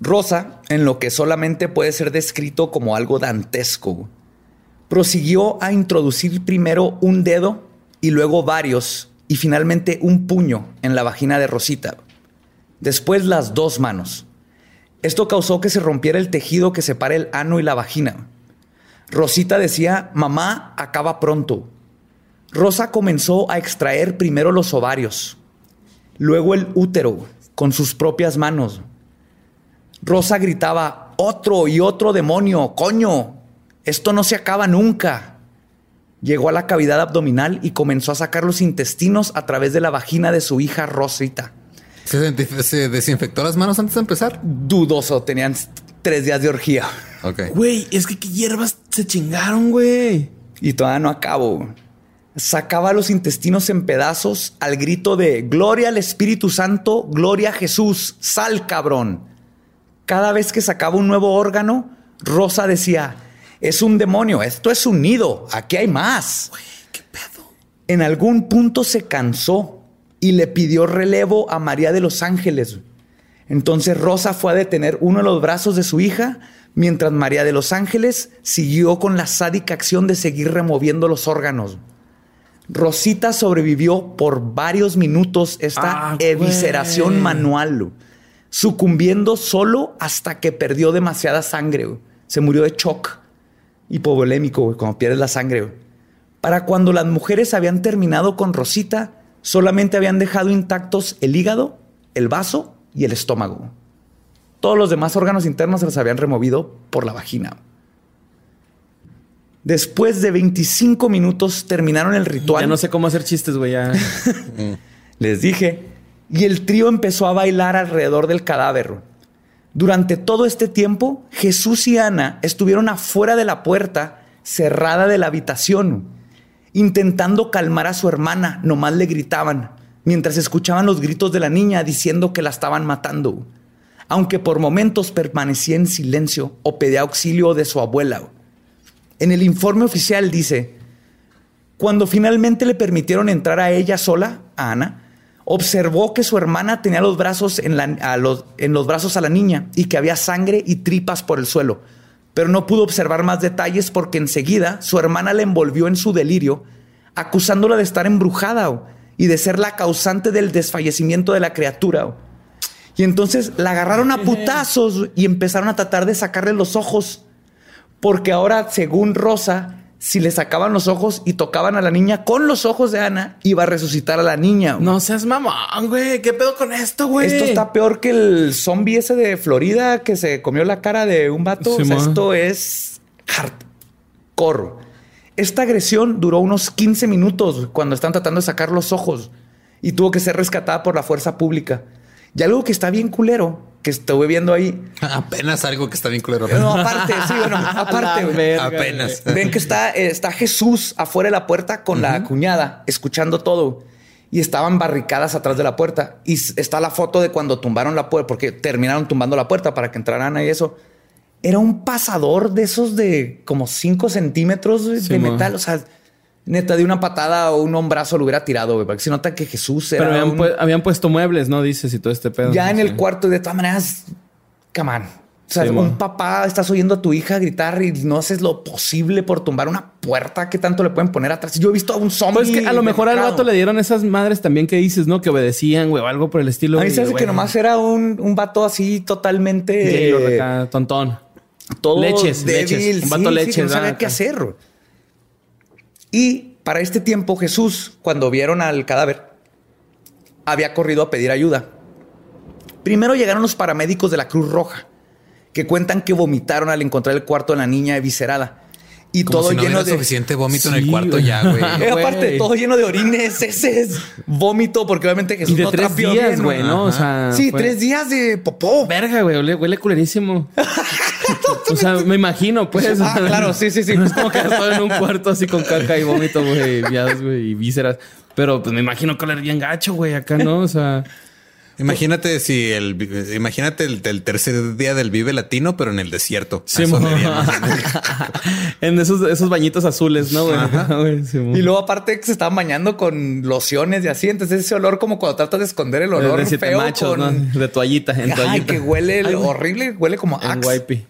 Rosa, en lo que solamente puede ser descrito como algo dantesco, güey, prosiguió a introducir primero un dedo y luego varios y finalmente un puño en la vagina de Rosita. Después las dos manos. Esto causó que se rompiera el tejido que separa el ano y la vagina. Rosita decía, mamá, acaba pronto. Rosa comenzó a extraer primero los ovarios, luego el útero con sus propias manos. Rosa gritaba, otro y otro demonio, coño, esto no se acaba nunca. Llegó a la cavidad abdominal y comenzó a sacar los intestinos a través de la vagina de su hija Rosita. ¿Se, desinfectó las manos antes de empezar? Dudoso, tenían tres días de orgía. Ok. Güey, es que qué hierbas se chingaron, güey. Y todavía no acabo. Sacaba los intestinos en pedazos al grito de Gloria al Espíritu Santo, Gloria a Jesús, sal cabrón. Cada vez que sacaba un nuevo órgano, Rosa decía, es un demonio, esto es un nido, aquí hay más. En algún punto se cansó y le pidió relevo a María de los Ángeles. Entonces Rosa fue a detener uno de los brazos de su hija, mientras María de los Ángeles siguió con la sádica acción de seguir removiendo los órganos. Rosita sobrevivió por varios minutos esta Ah, evisceración güey. manual, sucumbiendo solo hasta que perdió demasiada sangre. güey. Se murió de shock hipovolémico, cuando pierdes la sangre. Para cuando las mujeres habían terminado con Rosita, solamente habían dejado intactos el hígado, el vaso y el estómago. Todos los demás órganos internos se los habían removido por la vagina. Después de 25 minutos terminaron el ritual. Ya no sé cómo hacer chistes, güey. Ya. Les dije. Y el trío empezó a bailar alrededor del cadáver. Durante todo este tiempo, Jesús y Ana estuvieron afuera de la puerta cerrada de la habitación, intentando calmar a su hermana. Nomás le gritaban, mientras escuchaban los gritos de la niña diciendo que la estaban matando. Aunque por momentos permanecía en silencio o pedía auxilio de su abuela. En el informe oficial dice, cuando finalmente le permitieron entrar a ella sola, a Ana, observó que su hermana tenía los brazos en, la- a los, en los brazos a la niña y que había sangre y tripas por el suelo. Pero no pudo observar más detalles porque enseguida su hermana la envolvió en su delirio, acusándola de estar embrujada y de ser la causante del desfallecimiento de la criatura. Y entonces la agarraron a putazos y empezaron a tratar de sacarle los ojos. Porque ahora, según Rosa, si le sacaban los ojos y tocaban a la niña con los ojos de Ana, iba a resucitar a la niña. No seas mamón, güey. ¿Qué pedo con esto, güey? Esto está peor que el zombie ese de Florida que se comió la cara de un vato. Sí, O sea, ma. esto es hardcore. Esta agresión duró unos 15 minutos cuando están tratando de sacar los ojos y tuvo que ser rescatada por la fuerza pública. Y algo que está bien culero, que estuve viendo ahí. Apenas algo que está bien culero. No, aparte, sí, bueno, aparte. Verga, Apenas. Ven que está, eh, está Jesús afuera de la puerta con la cuñada, escuchando todo. Y estaban barricadas atrás de la puerta. Y está la foto de cuando tumbaron la puerta, porque terminaron tumbando la puerta para que entraran ahí eso. Era un pasador de esos de como 5 centímetros de Sí, metal. O sea, neta, de una patada o un hombrazo lo hubiera tirado, güey. Porque se nota que Jesús era Pero habían, un- pu- habían puesto muebles, ¿no? Dices y todo este pedo. ya en el cuarto, de todas maneras, come on. O sea, Sí, un papá, estás oyendo a tu hija gritar y no haces lo posible por tumbar una puerta. ¿Qué tanto le pueden poner atrás? Yo he visto a un zombie. Pues que a lo mejor al vato le dieron esas madres también que dices, ¿no? Que obedecían, güey, o algo por el estilo. A mí se hace que nomás era un, un vato así totalmente eh, acá, tontón. todo Leches, débil, leches. Un vato sí, leches, no sabía ¿verdad? qué hacer. Y para este tiempo Jesús, cuando vieron al cadáver, había corrido a pedir ayuda. Primero llegaron los paramédicos de la Cruz Roja, que cuentan que vomitaron al encontrar el cuarto de la niña eviscerada. Y Como todo si no lleno de... suficiente vómito en el cuarto ya, güey. Eh, aparte, todo lleno de orines, heces, vómito, porque obviamente Jesús Y de no tres días, güey, ¿no? O sea, Sí, fue- tres días de popó. Verga, güey, huele, huele culerísimo. o sea, me imagino, pues. Ah, claro, sí, sí, sí. No es como que todo en un cuarto así con caca y vómito, güey, viados, güey, y vísceras. Pero pues me imagino que oler bien gacho, güey, acá, ¿no? O sea, Imagínate si el imagínate el, el tercer día del Vive Latino, pero en el desierto. sí, en esos, esos bañitos azules, ¿no, güey? Sí. Y luego aparte que se estaban bañando con lociones y así, entonces ese olor como cuando tratas de esconder el De- olor de siete feo machos, con... ¿no? De toallita, en Ay, toallita. que huele Ay, horrible, huele como axe.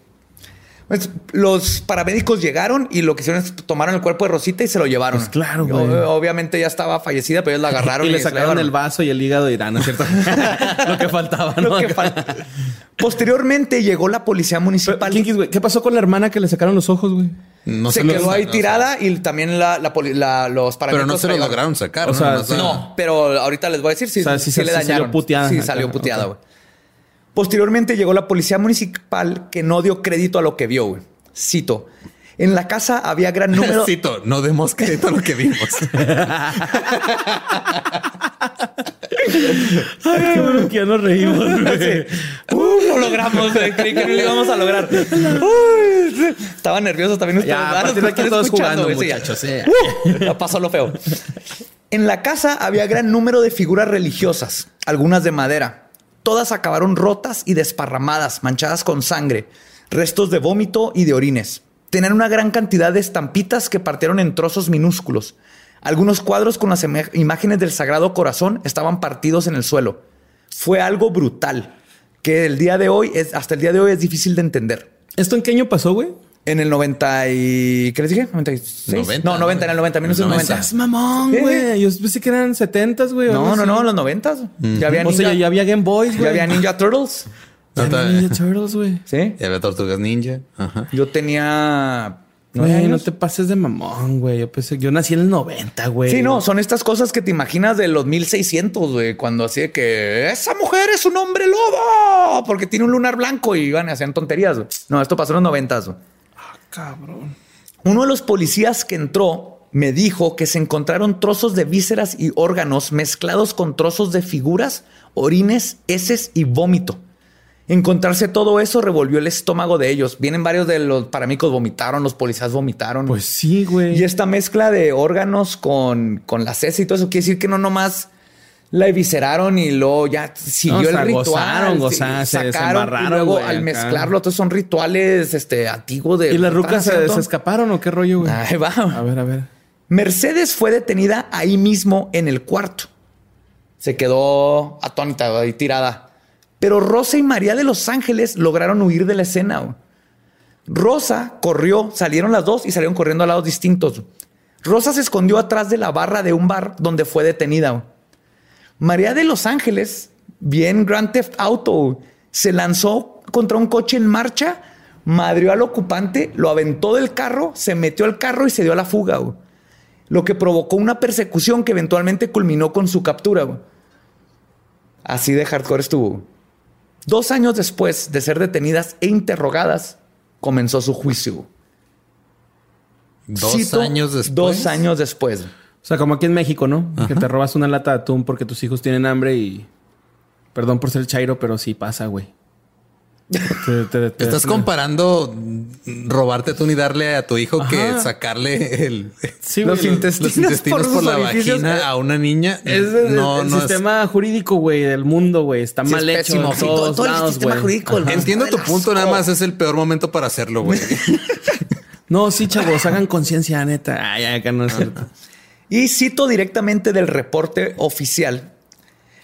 Pues, los paramédicos llegaron y lo que hicieron es tomaron el cuerpo de Rosita y se lo llevaron. Pues claro, güey. obviamente ya estaba fallecida, pero ellos la agarraron y le se la sacaron el vaso y el hígado y Irán, ¿no es cierto? Lo que faltaba, ¿no? Lo que falta. Posteriormente llegó la policía Pero, municipal. ¿Qué pasó con la hermana que le sacaron los ojos, güey? No se lo- quedó ahí no, tirada y también la, la poli- la- los Pero paramédicos no se lo lograron sacar. O ¿no? sea, Nomás sí. la- No, pero ahorita les voy a decir si, O sea, sí si se- le dañaron. salió puteada. Sí, Acá, salió puteada, güey. Posteriormente llegó la policía municipal que no dio crédito a lo que vio, güey. Cito. En la casa había gran número. Cito, no demos crédito a lo que vimos. Ay, qué bueno que ya nos reímos, güey. Uh, lo logramos, güey. Creí que no lo íbamos a lograr. Uy, estaba nervioso también ustedes. Ya, a Ah, de aquí todos escuchando, jugando, güey, sí, ya. muchachos. sí. Uh, ya pasó lo feo. En la casa había gran número de figuras religiosas, algunas de madera. Todas acabaron rotas y desparramadas, manchadas con sangre, restos de vómito y de orines. Tenían una gran cantidad de estampitas que partieron en trozos minúsculos. Algunos cuadros con las imágenes del Sagrado Corazón estaban partidos en el suelo. Fue algo brutal que el día de hoy es hasta el día de hoy es difícil de entender. ¿Esto en qué año pasó, güey? En el 90 y ¿qué les dije? 96. 90, no, 90 en el 90, 1990. Seas mamón, güey. Yo pensé que eran 70, güey. No, no, así. no, en los 90 Ya había O sea, Ninja, ya, había Game Boys, güey. ya había Ninja Turtles. Ya No, había Ninja Turtles, güey. Sí. Ya había tortugas ninja. Ajá. Yo tenía Güey, no te pases de mamón, güey. Yo pensé, yo nací en el 90, güey. Sí, no, son estas cosas que te imaginas de los 1600, güey, cuando así de que esa mujer es un hombre lobo porque tiene un lunar blanco y iban y hacían tonterías. güey. No, esto pasó en los 90. güey. Cabrón. Uno de los policías que entró me dijo que se encontraron trozos de vísceras y órganos mezclados con trozos de figuras, orines, heces y vómito. Encontrarse todo eso revolvió el estómago de ellos. Vienen varios de los paramicos vomitaron, los policías vomitaron. Pues sí, güey. y esta mezcla de órganos con, con las heces y todo eso quiere decir que no nomás la evisceraron y luego ya siguió No, o el sea, ritual. gozaron, gozaron, se sacaron y luego al mezclarlo, todos son rituales este, antiguos de. ¿Y las rucas se, escaparon o qué rollo, güey? Ahí va. A ver, a ver. Mercedes fue detenida ahí mismo en el cuarto. Se quedó atónita ahí tirada. Pero Rosa y María de Los Ángeles lograron huir de la escena. Rosa corrió, salieron las dos y salieron corriendo a lados distintos. Rosa se escondió atrás de la barra de un bar donde fue detenida. María de Los Ángeles bien Grand Theft Auto. Se lanzó contra un coche en marcha, madrió al ocupante, lo aventó del carro, se metió al carro y se dio a la fuga. güey. Lo que provocó una persecución que eventualmente culminó con su captura. güey. Así de hardcore estuvo. güey. Dos años después de ser detenidas e interrogadas, comenzó su juicio. Dos Cito, años después. Dos años después. O sea, como aquí en México, ¿no? Que te robas una lata de atún porque tus hijos tienen hambre y. Perdón por ser chairo, pero sí pasa, güey. Te- te- te- Estás comparando robarte tú y darle a tu hijo que sacarle el, Sí, Los güey, intestinos los intestinos por la vagina a una niña. Es el, no, el no es- sistema jurídico, güey, del mundo, güey. Está Sí, mal es hecho pésimo. en Sí, todo- todos todo el lados, sistema güey. jurídico, Entiendo tu punto, nada más es el peor momento para hacerlo, güey. No, sí, chavos, hagan conciencia, neta. Ay, acá no es cierto. Y cito directamente del reporte oficial.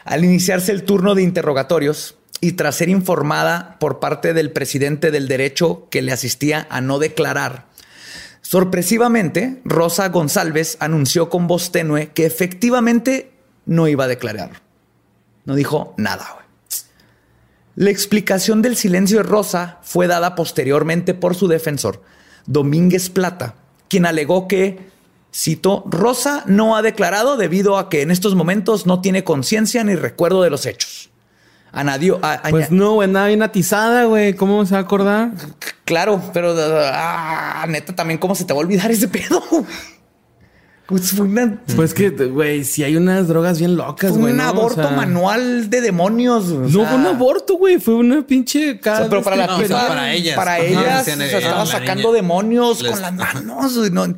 Al iniciarse el turno de interrogatorios y tras ser informada por parte del presidente del derecho que le asistía a no declarar, sorpresivamente Rosa González anunció con voz tenue que efectivamente no iba a declarar. No dijo nada. La explicación del silencio de Rosa fue dada posteriormente por su defensor, Domínguez Plata, quien alegó que, cito, Rosa no ha declarado debido a que en estos momentos no tiene conciencia ni recuerdo de los hechos. Añadió, a- Pues no, güey, nada bien atizada, güey. ¿Cómo se va a acordar? claro, pero ah, neta, también cómo se te va a olvidar ese pedo. Pues fue, una- Pues que, güey, si hay unas drogas bien locas, fue güey. un ¿no? O aborto sea, manual de demonios. o No sea, fue un aborto, güey. Fue una pinche O cara. sea, pero para la No, o sea, tipa, para ellas. Para ellas, o eh, sea, estaba la sacando niña demonios les- con las manos. no.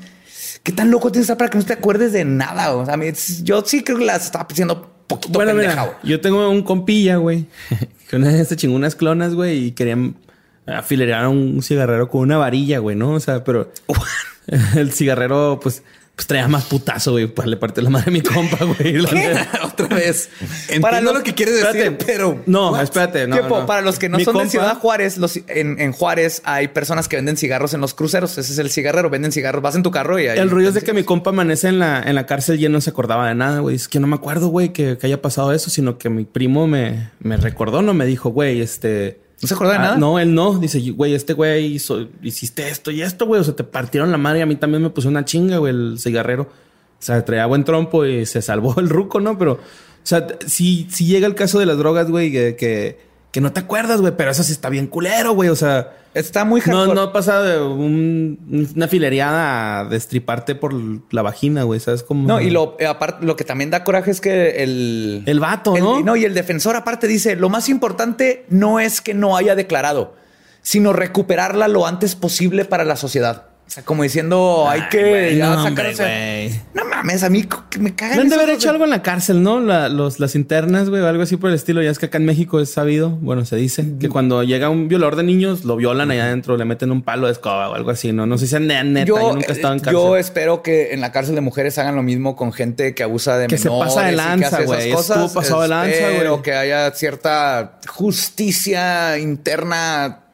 ¿Qué tan loco tienes que estar para que no te acuerdes de nada? O sea, a mí, es- yo sí creo que las estaba diciendo poquito Bueno, pendeja. mira, güey. yo tengo un compilla, güey, que una vez se chingó unas clonas, güey, y querían afilerar a un cigarrero con una varilla, güey, ¿no? O sea, pero el cigarrero, pues, pues traía más putazo, güey, pues le partió la madre a mi compa, güey. Otra vez. Entiendo Para los- lo que quieres decir, Espérate. pero. No, What? espérate, no. Tiempo, no. para los que no Mi son de compa- Ciudad Juárez, los, en, en Juárez hay personas que venden cigarros en los cruceros. Ese es el cigarrero, venden cigarros. Vas en tu carro y ahí. El rollo es de que mi compa amanece en la, en la cárcel y él no se acordaba de nada, güey. Es que no me acuerdo, güey, que, que haya pasado eso, sino que mi primo me, me recordó, no me dijo, güey, este. ¿No se acordaba de ah, nada? No, él no. Dice, güey, este güey hizo, hiciste esto y esto, güey. O sea, te partieron la madre y a mí también me puso una chinga, güey, el cigarrero. O sea, traía buen trompo y se salvó el ruco, ¿no? Pero, o sea, si, si llega el caso de las drogas, güey, que, que, que no te acuerdas, güey, pero eso sí está bien culero, güey. O sea, Está muy no, hardcore. no pasa de un- una filereada a destriparte por la vagina, güey. ¿Sabes cómo? No, y lo eh, aparte, lo que también da coraje es que el. El vato, el- ¿no? y el defensor aparte dice: lo más importante no es que no haya declarado, sino recuperarla lo antes posible para la sociedad. Sea, como diciendo, hay que ya no, sacar- hombre, o sea. No mames, a mí que me cagan. Deben de esos haber hecho algo en la cárcel, ¿no? La- los, las internas, güey, o algo así por el estilo. Ya es que acá en México es sabido, bueno, se dice que cuando llega un violador de niños, lo violan allá adentro, le meten un palo de escoba o algo así, ¿no? No sé si ne- neta, yo, nunca he estado en eh, cárcel. yo espero que en la cárcel de mujeres hagan lo mismo con gente que abusa de Que se menores pasa de y que lanza, güey. Estuvo pasado de lanza, Espero güey. que haya cierta justicia interna,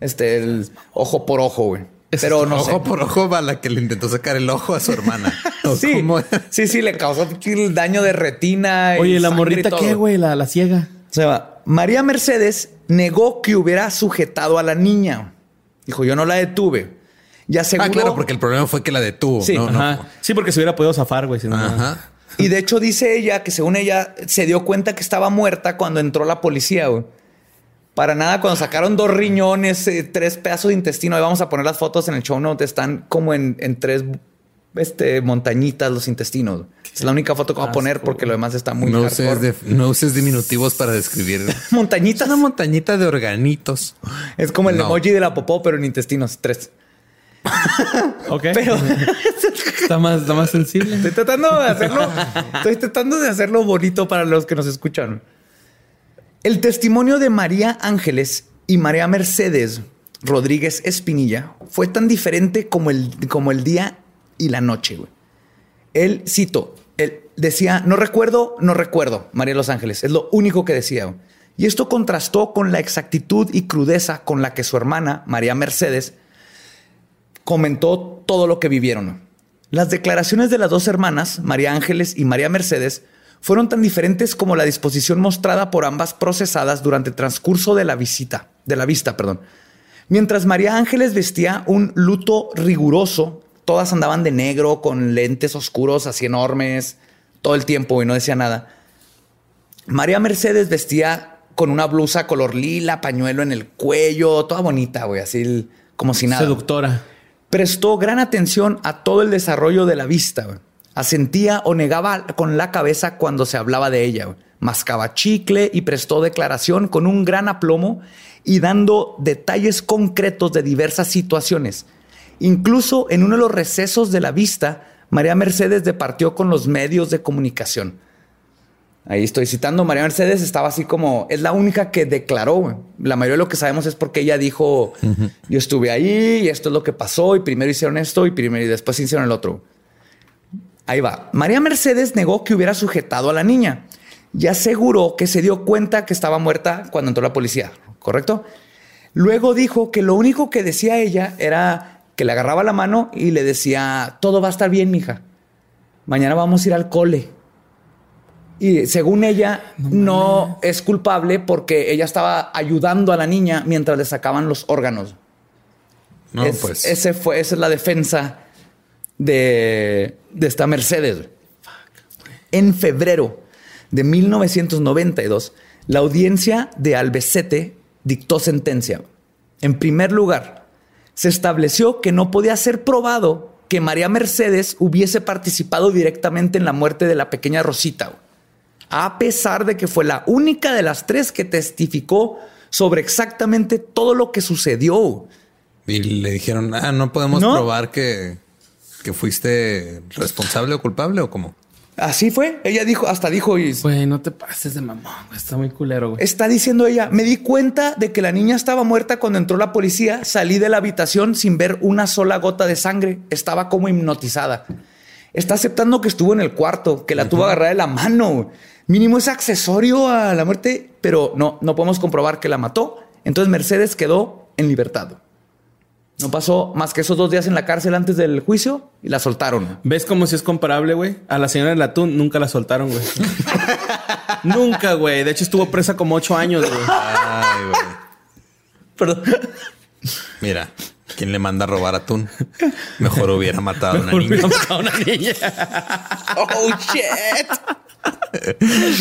este, el ojo por ojo, güey. Pero no ojo sé. por ojo va la que le intentó sacar el ojo a su hermana. ¿O Sí, sí, sí, le causó el daño de retina. y Oye, ¿la morrita qué, güey? La, la ciega. O sea, María Mercedes negó que hubiera sujetado a la niña. Dijo, yo no la detuve. Y aseguró... Ah, claro, porque el problema fue que la detuvo. Sí, no, no. Sí, porque se hubiera podido zafar, güey. si no- Ajá. Y de hecho dice ella que según ella se dio cuenta que estaba muerta cuando entró la policía, güey. Para nada, cuando sacaron dos riñones, eh, tres pedazos de intestino, ahí vamos a poner las fotos en el show note, están como en, en tres este, montañitas los intestinos. Es la única foto que voy a poner porque lo demás está muy No hardcore. uses, de- no uses diminutivos para describir. Montañitas. Una montañita de organitos. Es como el No. emoji de la popó, pero en intestinos. Tres. Ok. Pero está, más, está más sensible. estoy tratando de hacerlo. Estoy tratando de hacerlo bonito para los que nos escuchan. El testimonio de María Ángeles y María Mercedes Rodríguez Espinilla fue tan diferente como el, como el día y la noche. güey. Él, cito, él decía, no recuerdo, no recuerdo, María Los Ángeles. Es lo único que decía. Y esto contrastó con la exactitud y crudeza con la que su hermana, María Mercedes, comentó todo lo que vivieron. Las declaraciones de las dos hermanas, María Ángeles y María Mercedes, fueron tan diferentes como la disposición mostrada por ambas procesadas durante el transcurso de la visita, de la vista, perdón. Mientras María Ángeles vestía un luto riguroso, todas andaban de negro con lentes oscuros así enormes todo el tiempo y no decía nada. María Mercedes vestía con una blusa color lila, pañuelo en el cuello, toda bonita, güey, así como si nada. Seductora. Prestó gran atención a todo el desarrollo de la vista, güey. Asentía o negaba con la cabeza cuando se hablaba de ella. Mascaba chicle y prestó declaración con un gran aplomo y dando detalles concretos de diversas situaciones. Incluso en uno de los recesos de la vista, María Mercedes departió con los medios de comunicación. Ahí estoy citando, María Mercedes estaba así como, es la única que declaró. La mayoría de lo que sabemos es porque ella dijo, yo estuve ahí y esto es lo que pasó y primero hicieron esto y primero y después hicieron el otro. Ahí va. María Mercedes negó que hubiera sujetado a la niña y aseguró que se dio cuenta que estaba muerta cuando entró la policía, ¿correcto? Luego dijo que lo único que decía ella era que le agarraba la mano y le decía, todo va a estar bien, mija. Mañana vamos a ir al cole. Y según ella, no, es culpable porque ella estaba ayudando a la niña mientras le sacaban los órganos. No, pues. Ese fue, esa es la defensa de, de esta Mercedes. En febrero de 1992, la audiencia de Albacete dictó sentencia. En primer lugar, se estableció que no podía ser probado que María Mercedes hubiese participado directamente en la muerte de la pequeña Rosita, a pesar de que fue la única de las tres que testificó sobre exactamente todo lo que sucedió. Y le dijeron, ah, no podemos ¿No? probar que, que fuiste responsable o culpable o cómo. Así fue. Ella dijo, hasta dijo, y Güey, no te pases de mamón. güey. Está muy culero, güey. Está diciendo ella, me di cuenta de que la niña estaba muerta cuando entró la policía, salí de la habitación sin ver una sola gota de sangre, estaba como hipnotizada. Está aceptando que estuvo en el cuarto, que la tuvo agarrada de la mano. Mínimo es accesorio a la muerte, pero no, no podemos comprobar que la mató. Entonces Mercedes quedó en libertad. No pasó más que esos dos días en la cárcel antes del juicio y la soltaron. ¿Ves cómo si es comparable, güey? A la señora del atún nunca la soltaron, güey. nunca, güey. De hecho, estuvo presa como ocho años, güey. Ay, güey. Perdón. Mira, ¿quién le manda a robar atún? Mejor hubiera matado a una Por niña. hubiera matado a una niña. Oh, shit.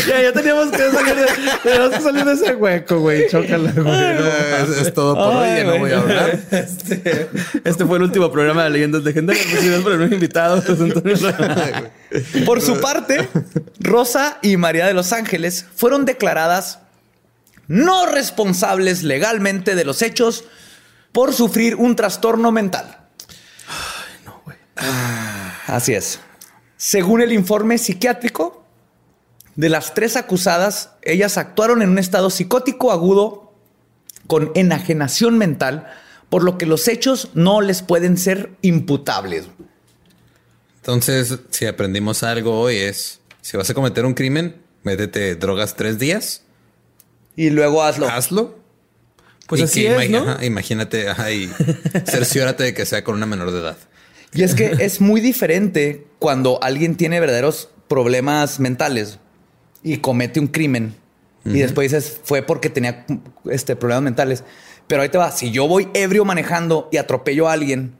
Ya, ya teníamos que salir de, teníamos que salir de ese hueco, güey. Chócala, güey. No Es, es todo por hoy, Ay, ya no güey. voy a hablar. Este, este fue el último programa de Leyendas Legendarias. Por invitado, José Antonio Ramírez. Por su parte, Rosa y María de los Ángeles fueron declaradas no responsables legalmente de los hechos por sufrir un trastorno mental. Así es. Según el informe psiquiátrico, de las tres acusadas, ellas actuaron en un estado psicótico agudo con enajenación mental, por lo que los hechos no les pueden ser imputables. Entonces, si aprendimos algo hoy es, si vas a cometer un crimen, métete drogas tres días, Y luego hazlo. hazlo. Pues Y así que es, ima- ¿no? ajá, imagínate, ajá, y cerciórate de que sea con una menor de edad. Y es que es muy diferente cuando alguien tiene verdaderos problemas mentales y comete un crimen y después dices fue porque tenía este, problemas mentales. Pero ahí te va, si yo voy ebrio manejando y atropello a alguien,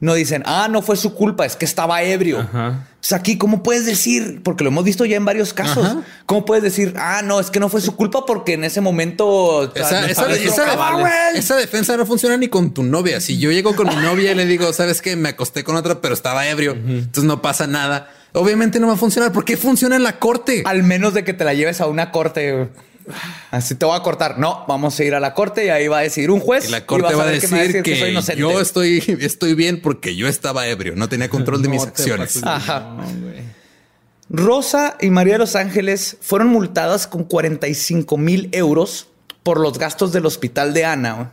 no dicen, ah, no fue su culpa, es que estaba ebrio. Ajá. Entonces aquí, ¿cómo puedes decir? Porque lo hemos visto ya en varios casos. Ajá. ¿Cómo puedes decir, ah, no, es que no fue su culpa porque en ese momento... Esa, esa- sabes esa- lo que va, güey"? esa defensa no funciona ni con tu novia. Si yo llego con mi novia y le digo, sabes que me acosté con otra, pero estaba ebrio, entonces no pasa nada. Obviamente no va a funcionar. ¿Por qué funciona en la corte? Al menos de que te la lleves a una corte. Así te voy a cortar. No, vamos a ir a la corte y ahí va a decidir un juez. Y la corte vas va a ver decir, me va que, soy inocente. yo estoy, estoy bien porque yo estaba ebrio, no tenía control de mis No acciones. Ajá. Rosa y María de los Ángeles fueron multadas con 45 mil euros por los gastos del hospital de Ana.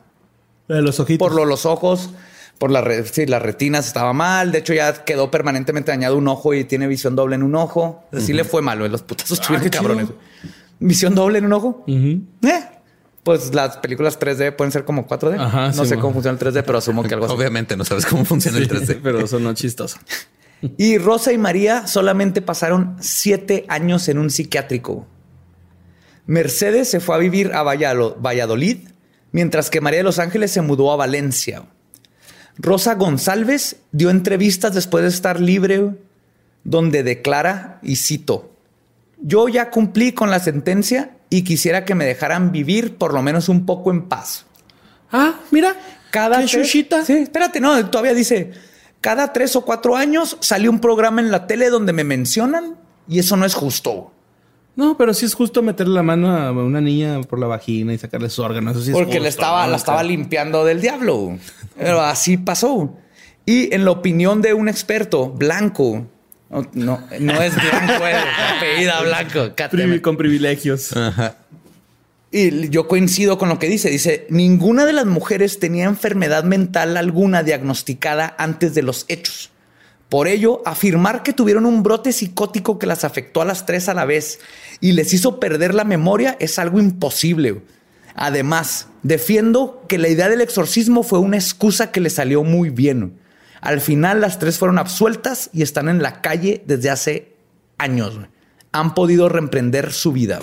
de los ojitos. Por lo- los ojos, por la re- sí, las retinas estaba mal. De hecho, ya quedó permanentemente dañado un ojo y tiene visión doble en un ojo. Así le fue malo. Los putazos estuvieron qué chido. cabrones. Visión doble en un ojo. Eh, Pues las películas 3D pueden ser como 4D. Ajá, no sí, sé mo. cómo funciona el 3D, pero asumo que algo así. Obviamente no sabes cómo funciona el 3D. Pero sonó chistoso. Y Rosa y María solamente pasaron siete años en un psiquiátrico. Mercedes se fue a vivir a Valladolid, mientras que María de los Ángeles se mudó a Valencia. Rosa González dio entrevistas después de estar libre, donde declara, y cito, yo ya cumplí con la sentencia y quisiera que me dejaran vivir por lo menos un poco en paz. Ah, mira, cada Sí, espérate, no, todavía dice, cada tres o cuatro años salió un programa en la tele donde me mencionan y eso no es justo. No, pero sí es justo meterle la mano a una niña por la vagina y sacarle sus órganos. Porque le estaba, la estaba limpiando del diablo. Pero así pasó. Y en la opinión de un experto blanco, no, no, es blanco, es apellida blanco. con privilegios. Y yo coincido con lo que dice. Dice, ninguna de las mujeres tenía enfermedad mental alguna diagnosticada antes de los hechos. Por ello, afirmar que tuvieron un brote psicótico que las afectó a las tres a la vez y les hizo perder la memoria es algo imposible. Además, defiendo que la idea del exorcismo fue una excusa que le salió muy bien. Al final, las tres fueron absueltas y están en la calle desde hace años. Han podido reemprender su vida.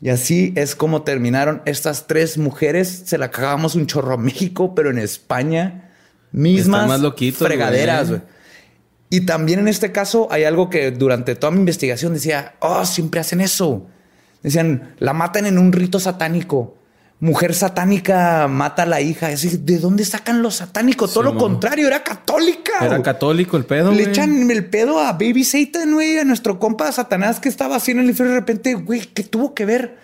Y así es como terminaron estas tres mujeres. Se la cagamos un chorro a México, pero en España mismas más fregaderas. Y también en este caso hay algo que durante toda mi investigación decía, oh, siempre hacen eso. Decían, la matan en un rito satánico. Mujer satánica mata a la hija. ¿De dónde sacan los satánicos? Todo lo contrario, era católica. Era católico el pedo. Le echan el pedo a Baby Satan, güey, a nuestro compa Satanás que estaba así en el infierno. De repente, güey, ¿qué tuvo que ver?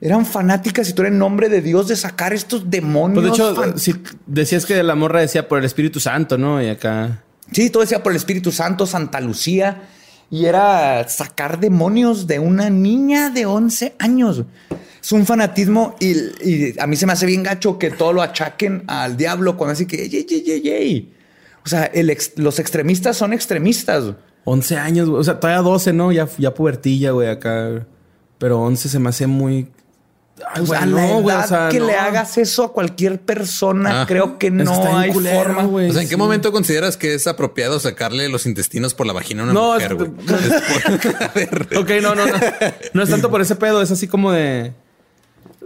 Eran fanáticas y tú eres en nombre de Dios de sacar estos demonios. Pues de hecho, si decías que la morra decía por el Espíritu Santo, ¿no? Y acá. Sí, todo decía por el Espíritu Santo, Santa Lucía. Y era sacar demonios de una niña de 11 años. Es un fanatismo y, a mí se me hace bien gacho que todo lo achaquen al diablo cuando así que, yey, yey, yey, O sea, los extremistas son extremistas. 11 años, o sea, todavía 12, ¿no? Ya, ya pubertilla, güey, acá. Pero 11 se me hace muy o sea, no, güey. O sea, que le hagas eso a cualquier persona, creo que no hay forma. güey. O sea, ¿en qué momento consideras que es apropiado sacarle los intestinos por la vagina a una mujer, güey? ok, no, no, no. No es tanto por ese pedo, es así como de.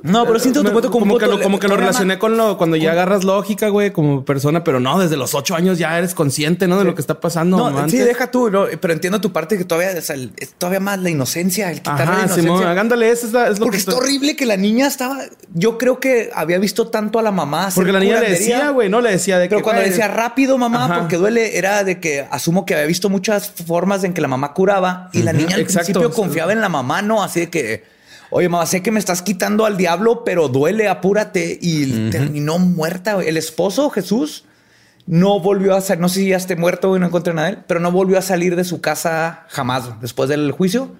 No, pero siento como, como, que lo, como que lo relacioné con lo cuando ya agarras lógica, güey, como persona, pero no, desde los ocho años ya eres consciente, ¿no? De lo que está pasando. No, sí, deja tú, pero entiendo tu parte que todavía es todavía más la inocencia, el quitarle la inocencia. Simón, hagándole eso, es, lo Porque es horrible que la niña estaba. Yo creo que había visto tanto a la mamá. Porque la niña le decía, güey, no le decía de pero que. Pero cuando le decía rápido, mamá, porque duele, era de que asumo que había visto muchas formas en que la mamá curaba y la niña al principio confiaba en la mamá, no así de que Oye, mamá, sé que me estás quitando al diablo, pero duele, apúrate. Y terminó muerta. El esposo, Jesús, no volvió a salir. No sé si ya esté muerto y no encontré nada de él, pero no volvió a salir de su casa jamás. Después del juicio,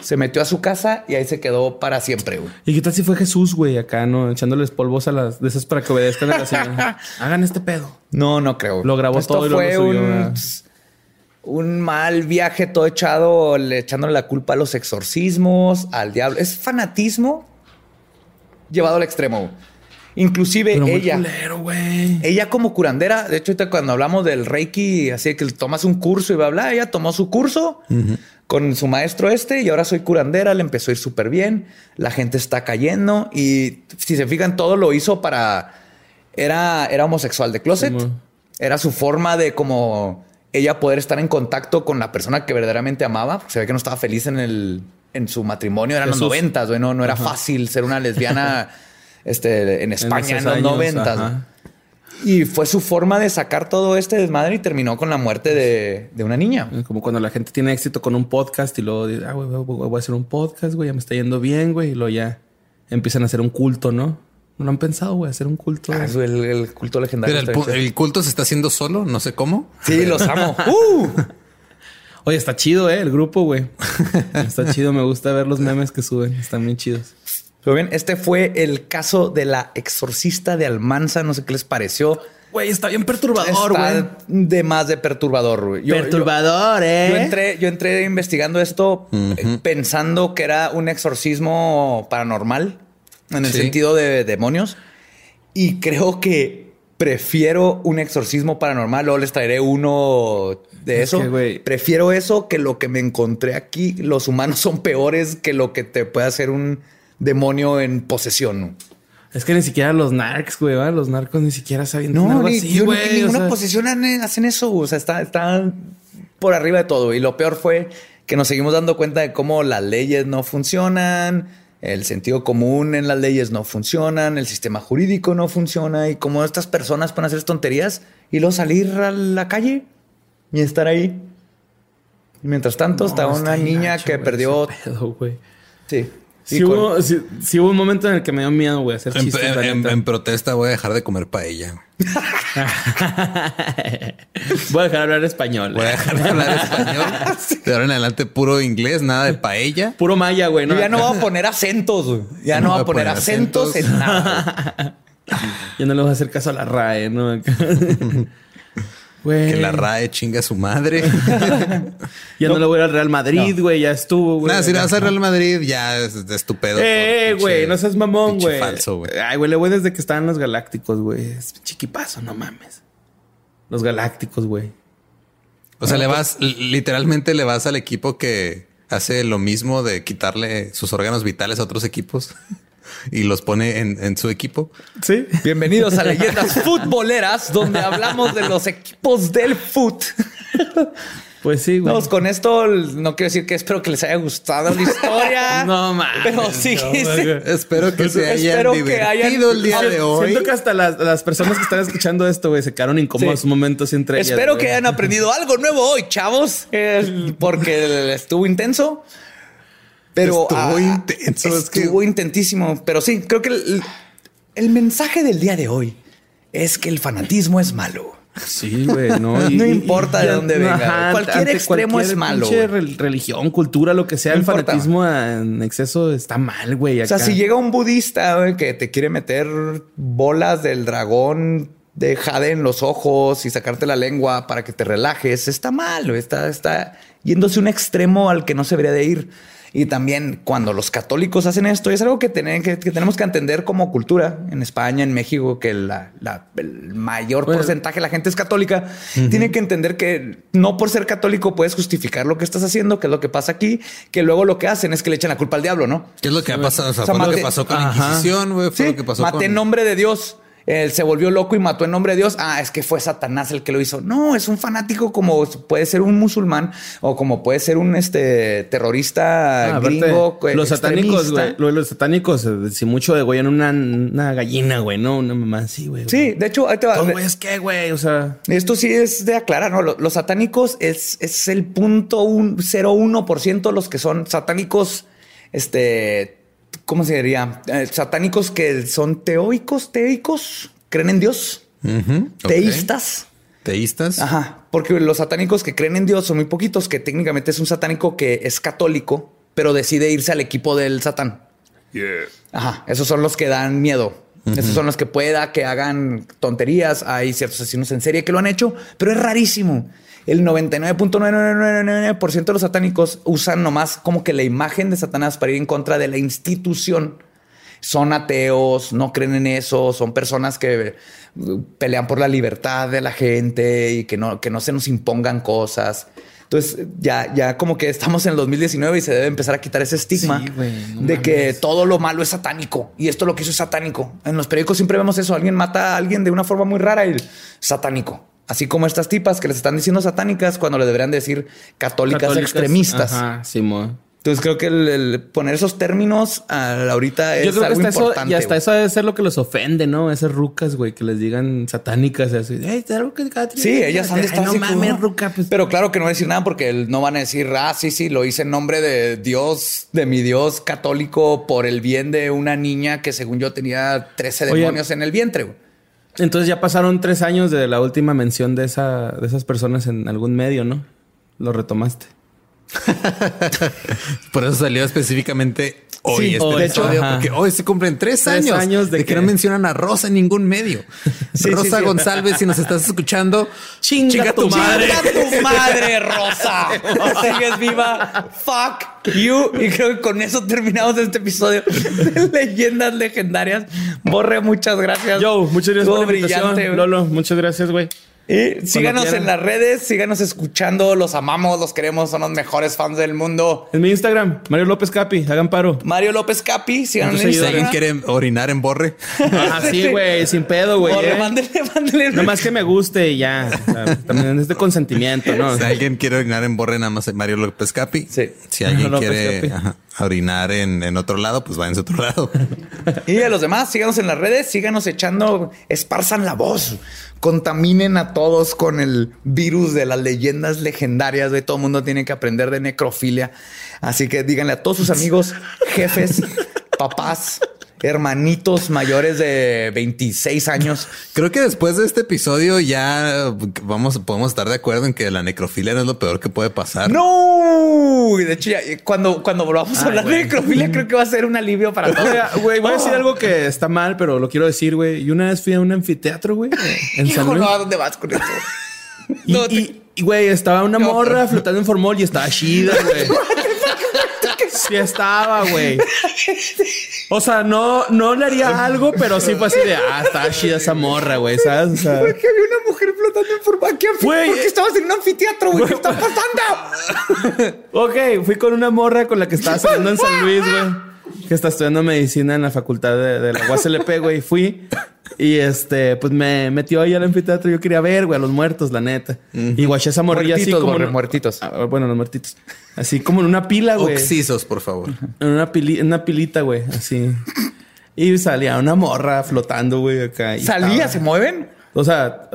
se metió a su casa y ahí se quedó para siempre, güey. ¿Y qué tal si fue Jesús, güey, acá, no? Echándoles polvos a las de esas para que obedezcan a la señora. Hagan este pedo. No, no creo. Lo grabó todo y lo fue un un mal viaje todo echado, echándole la culpa a los exorcismos, al diablo. Es fanatismo llevado al extremo. Inclusive ella. ella como curandera, de hecho, cuando hablamos del Reiki, así que tomas un curso y bla, bla, ella tomó su curso con su maestro este y ahora soy curandera, le empezó a ir súper bien, la gente está cayendo y si se fijan, todo lo hizo para... Era, era homosexual de closet, era su forma de como ella poder estar en contacto con la persona que verdaderamente amaba. Se ve que no estaba feliz en el en su matrimonio, eran los noventas, no, no era fácil ser una lesbiana este, en España en, los noventas. Y fue su forma de sacar todo este desmadre y terminó con la muerte de, de, una niña. Como cuando la gente tiene éxito con un podcast y luego dice, ah, güey, voy a hacer un podcast, güey, ya me está yendo bien, güey, y luego ya empiezan a hacer un culto, ¿no? No lo han pensado, güey, hacer un culto. Ah, el, culto legendario. Pero el, culto se está haciendo solo, no sé cómo. Sí, los amo. Uh. Oye, está chido, ¿eh? El grupo, güey. Está chido, me gusta ver los memes que suben, están bien chidos. Pero bien, este fue el caso de la exorcista de Almanza, no sé qué les pareció. Güey, está bien perturbador, güey. De más de perturbador, güey. Perturbador, ¿eh? Yo entré, yo entré investigando esto eh, pensando que era un exorcismo paranormal en el sentido de demonios. Y creo que prefiero un exorcismo paranormal. Luego les traeré uno de eso. prefiero eso que lo que me encontré aquí. Los humanos son peores que lo que te puede hacer un demonio en posesión. Es que ni siquiera los narcs, güey, los narcos ni siquiera saben no, algo así, güey. En ninguna posesión hacen eso. O sea, está, está por arriba de todo. Y lo peor fue que nos seguimos dando cuenta de cómo las leyes no funcionan, el sentido común en las leyes no funcionan, el sistema jurídico no funciona y cómo estas personas pueden hacer tonterías y luego salir a la calle y estar ahí. mientras tanto, está una niña que perdió. sí. Sí hubo, hubo, un momento en el que me dio miedo, güey, hacer chistes. En, protesta voy a dejar de comer paella. voy a dejar de hablar español. Voy a dejar de hablar español. De ahora en adelante puro inglés, nada de paella. Puro maya, güey. ¿no? ya no voy a poner acentos, güey. Ya no, voy a poner, acentos, en nada. ya no le voy a hacer caso a la RAE, ¿no? Que la RAE chinga a su madre. ya no. le voy al Real Madrid, güey. Ya estuvo, güey. Nada, si le vas al Real Madrid, ya es estupendo. Eh, güey, no seas mamón, güey. falso, güey. Ay, güey, le voy desde que estaban los Galácticos, güey. Es chiquipazo, no mames. Los Galácticos, güey. O sea, le vas, literalmente le vas al equipo que hace lo mismo de quitarle sus órganos vitales a otros equipos y los pone en, su equipo. Sí. Bienvenidos a Leyendas Futboleras, donde hablamos de los equipos del foot. Pues sí, güey. con esto no quiero decir que espero que les haya gustado la historia. no mames. Pero sí, espero que se hayan divertido el día de hoy. Siento que hasta las, personas que están escuchando esto, güey, se quedaron incómodos momentos entre ellas. Espero que hayan aprendido algo nuevo hoy, chavos, eh, porque estuvo intenso. Pero estuvo ah, intenso. Estuvo intentísimo. Pero sí, creo que el, mensaje del día de hoy es que el fanatismo es malo. Sí, güey, no. no importa de dónde venga. cualquier extremo es malo. religión, cultura, lo que sea, el fanatismo en exceso está mal, güey. O sea, si llega un budista que te quiere meter bolas del dragón de jade en los ojos y sacarte la lengua para que te relajes, está mal, está, está yéndose un extremo al que no se debería de ir. Y también cuando los católicos hacen esto, es algo que, que, tenemos que entender como cultura en España, en México, que la, el mayor porcentaje de la gente es católica, tiene que entender que no por ser católico puedes justificar lo que estás haciendo, que es lo que pasa aquí, que luego lo que hacen es que le echan la culpa al diablo, ¿no? ¿Qué es lo que ha pasado? O sea, fue lo que pasó con la Inquisición, güey. Fue lo que pasó Mate en nombre de Dios él se volvió loco y mató en nombre de Dios. Ah, es que fue Satanás el que lo hizo. No, es un fanático como puede ser un musulmán o como puede ser un este terrorista ah, gringo. los satánicos, güey. Los satánicos, eh, si mucho de güey, en una, una gallina, güey, no una mamá así, güey. Sí, de hecho, ahí te va. ¿Cómo es que, güey? O sea, esto sí es de aclarar, no? Los, satánicos es, es el punto un, 0.1% los que son satánicos, este ¿cómo se diría? Eh, satánicos que son teoicos, teicos, creen en Dios, teístas. Teístas. Ajá, porque los satánicos que creen en Dios son muy poquitos, que técnicamente es un satánico que es católico, pero decide irse al equipo del satán. Ajá, esos son los que dan miedo. Esos son los que pueda que hagan tonterías. Hay ciertos asesinos en serie que lo han hecho, pero es rarísimo el 99.999% de los satánicos usan nomás como que la imagen de Satanás para ir en contra de la institución. Son ateos, no creen en eso, son personas que uh, pelean por la libertad de la gente y que no, que no se nos impongan cosas. Entonces ya, ya como que estamos en el 2019 y se debe empezar a quitar ese estigma de que todo lo malo es satánico y esto lo que hizo es satánico. En los periódicos siempre vemos eso. Alguien mata a alguien de una forma muy rara y satánico. Así como estas tipas que les están diciendo satánicas cuando le deberían decir católicas, extremistas. Ajá, sí, Entonces creo que el, poner eesos términos ahorita es Yo creo algo que importante. Eso, y hasta eso debe ser lo que los ofende, ¿no? Esas rucas, güey, que les digan satánicas. Así, sí, ellas han de estar no mames, ruca, pues". Pero claro que no voy a decir nada porque no van a decir, ah, sí, sí, lo hice en nombre de Dios, de mi Dios católico por el bien de una niña que según yo tenía 13 demonios en el vientre, güey. Entonces ya pasaron tres años de la última mención de, esa, de esas personas en algún medio, ¿no? Lo retomaste. Por eso salió específicamente hoy Sí, este hoy, episodio, ajá. porque hoy se cumplen tres, Tres años, años de de, que... que- no mencionan a Rosa en ningún medio. Sí, Rosa sí, sí. González, si nos estás escuchando, Chinga tu madre. ¡Chinga tu madre, Rosa! Sigues viva. Fuck you. Y creo que con eso terminamos este episodio de leyendas legendarias. Borre, muchas gracias. Yo, muchas gracias Estuvo por la invitación. Lolo, muchas gracias, güey. Y síganos quieran. en las redes, síganos escuchando, los amamos, los queremos, son los mejores fans del mundo. En mi Instagram, Mario López Capi, hagan paro. Mario López Capi, síganos en Muchos si alguien Instagram. quiere orinar en borre, Ah, sí, güey, sin pedo, güey. Borre, eh. mándele, mándele. Nada más que me guste y ya. O sea, también es de consentimiento, ¿no? si alguien quiere orinar en borre, nada más es Mario López Capi. Sí. Si alguien López quiere Capi. ajá, orinar en, en otro lado, pues váyanse a otro lado. Y a los demás, síganos en las redes, síganos echando, esparzan la voz, contaminen a todos con el virus de las leyendas legendarias. De todo el mundo tiene que aprender de necrofilia. Así que díganle a todos sus amigos, jefes, papás, hermanitos mayores de 26 años. Creo que después de este episodio ya vamos, podemos estar de acuerdo en que la necrofilia no es lo peor que puede pasar. No, de hecho, ya, cuando, cuando volvamos a hablar de necrofilia, creo que va a ser un alivio para todos. Güey, voy a decir algo que está mal, pero lo quiero decir, güey. Y una vez fui a un anfiteatro, güey, en San Hijo, Luis. no, ¿a dónde vas con eso? Y, No, te- y- y, güey, estaba una No. morra flotando en formol y estaba chida, güey. Sí estaba, güey. O sea, no, no le haría algo, pero sí fue así de, ah, está chida esa morra, güey, ¿sabes? O sea, ¿Por qué había una mujer flotando en forma? ¿Qué Güey, ¿Por qué estabas en un anfiteatro, güey? ¿Qué está pasando? ok, fui con una morra con la que estaba saliendo en San Luis, güey. Que está estudiando medicina en la facultad de, de la UASLP, güey. Fui y este, pues me metió ahí al anfiteatro. Yo quería ver, güey, a los muertos, la neta. Y guaché esa morrilla así como. borre, en- muertitos. Ah, bueno, los muertitos. Así como en una pila, güey. Oxisos, por favor. En una, pili- en una pilita, güey, así. Y salía una morra flotando, güey, acá. y ¿Salía? estaba- ¿Se mueven? O sea,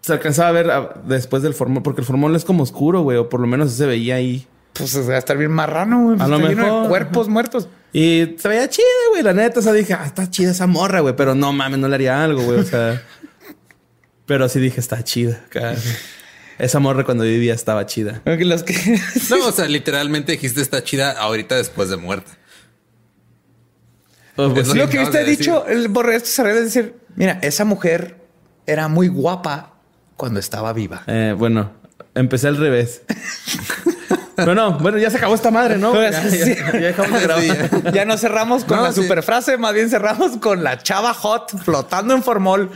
se alcanzaba a ver a- después del formol, porque el formol es como oscuro, güey, o por lo menos se veía ahí. Pues va a estar bien marrano, güey. A Pues lo está lleno de mejor. cuerpos muertos. Y se veía chida, güey, la neta. O sea, dije, ah, está chida esa morra, güey, pero no mames, no le haría algo, güey, o sea. pero sí dije, está chida. Esa morra cuando vivía estaba chida. Aunque Los que... No, o sea, literalmente dijiste está chida ahorita después de muerta. Pues, sí. Lo que ha de dicho, el borre esto se debe decir, mira, esa mujer era muy guapa cuando estaba viva. Eh, bueno, empecé al revés. Pero no, bueno, ya se acabó esta madre, ¿no? Ya, ya- Sí. ya dejamos de grabar. Ya no cerramos con No, la sí. super frase, más bien cerramos con la chava hot flotando en formol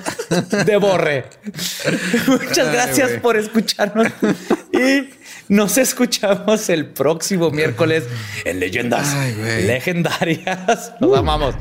de borre. Muchas Ay, gracias por escucharnos y nos escuchamos el próximo miércoles en Leyendas Ay. Legendarias. Nos amamos.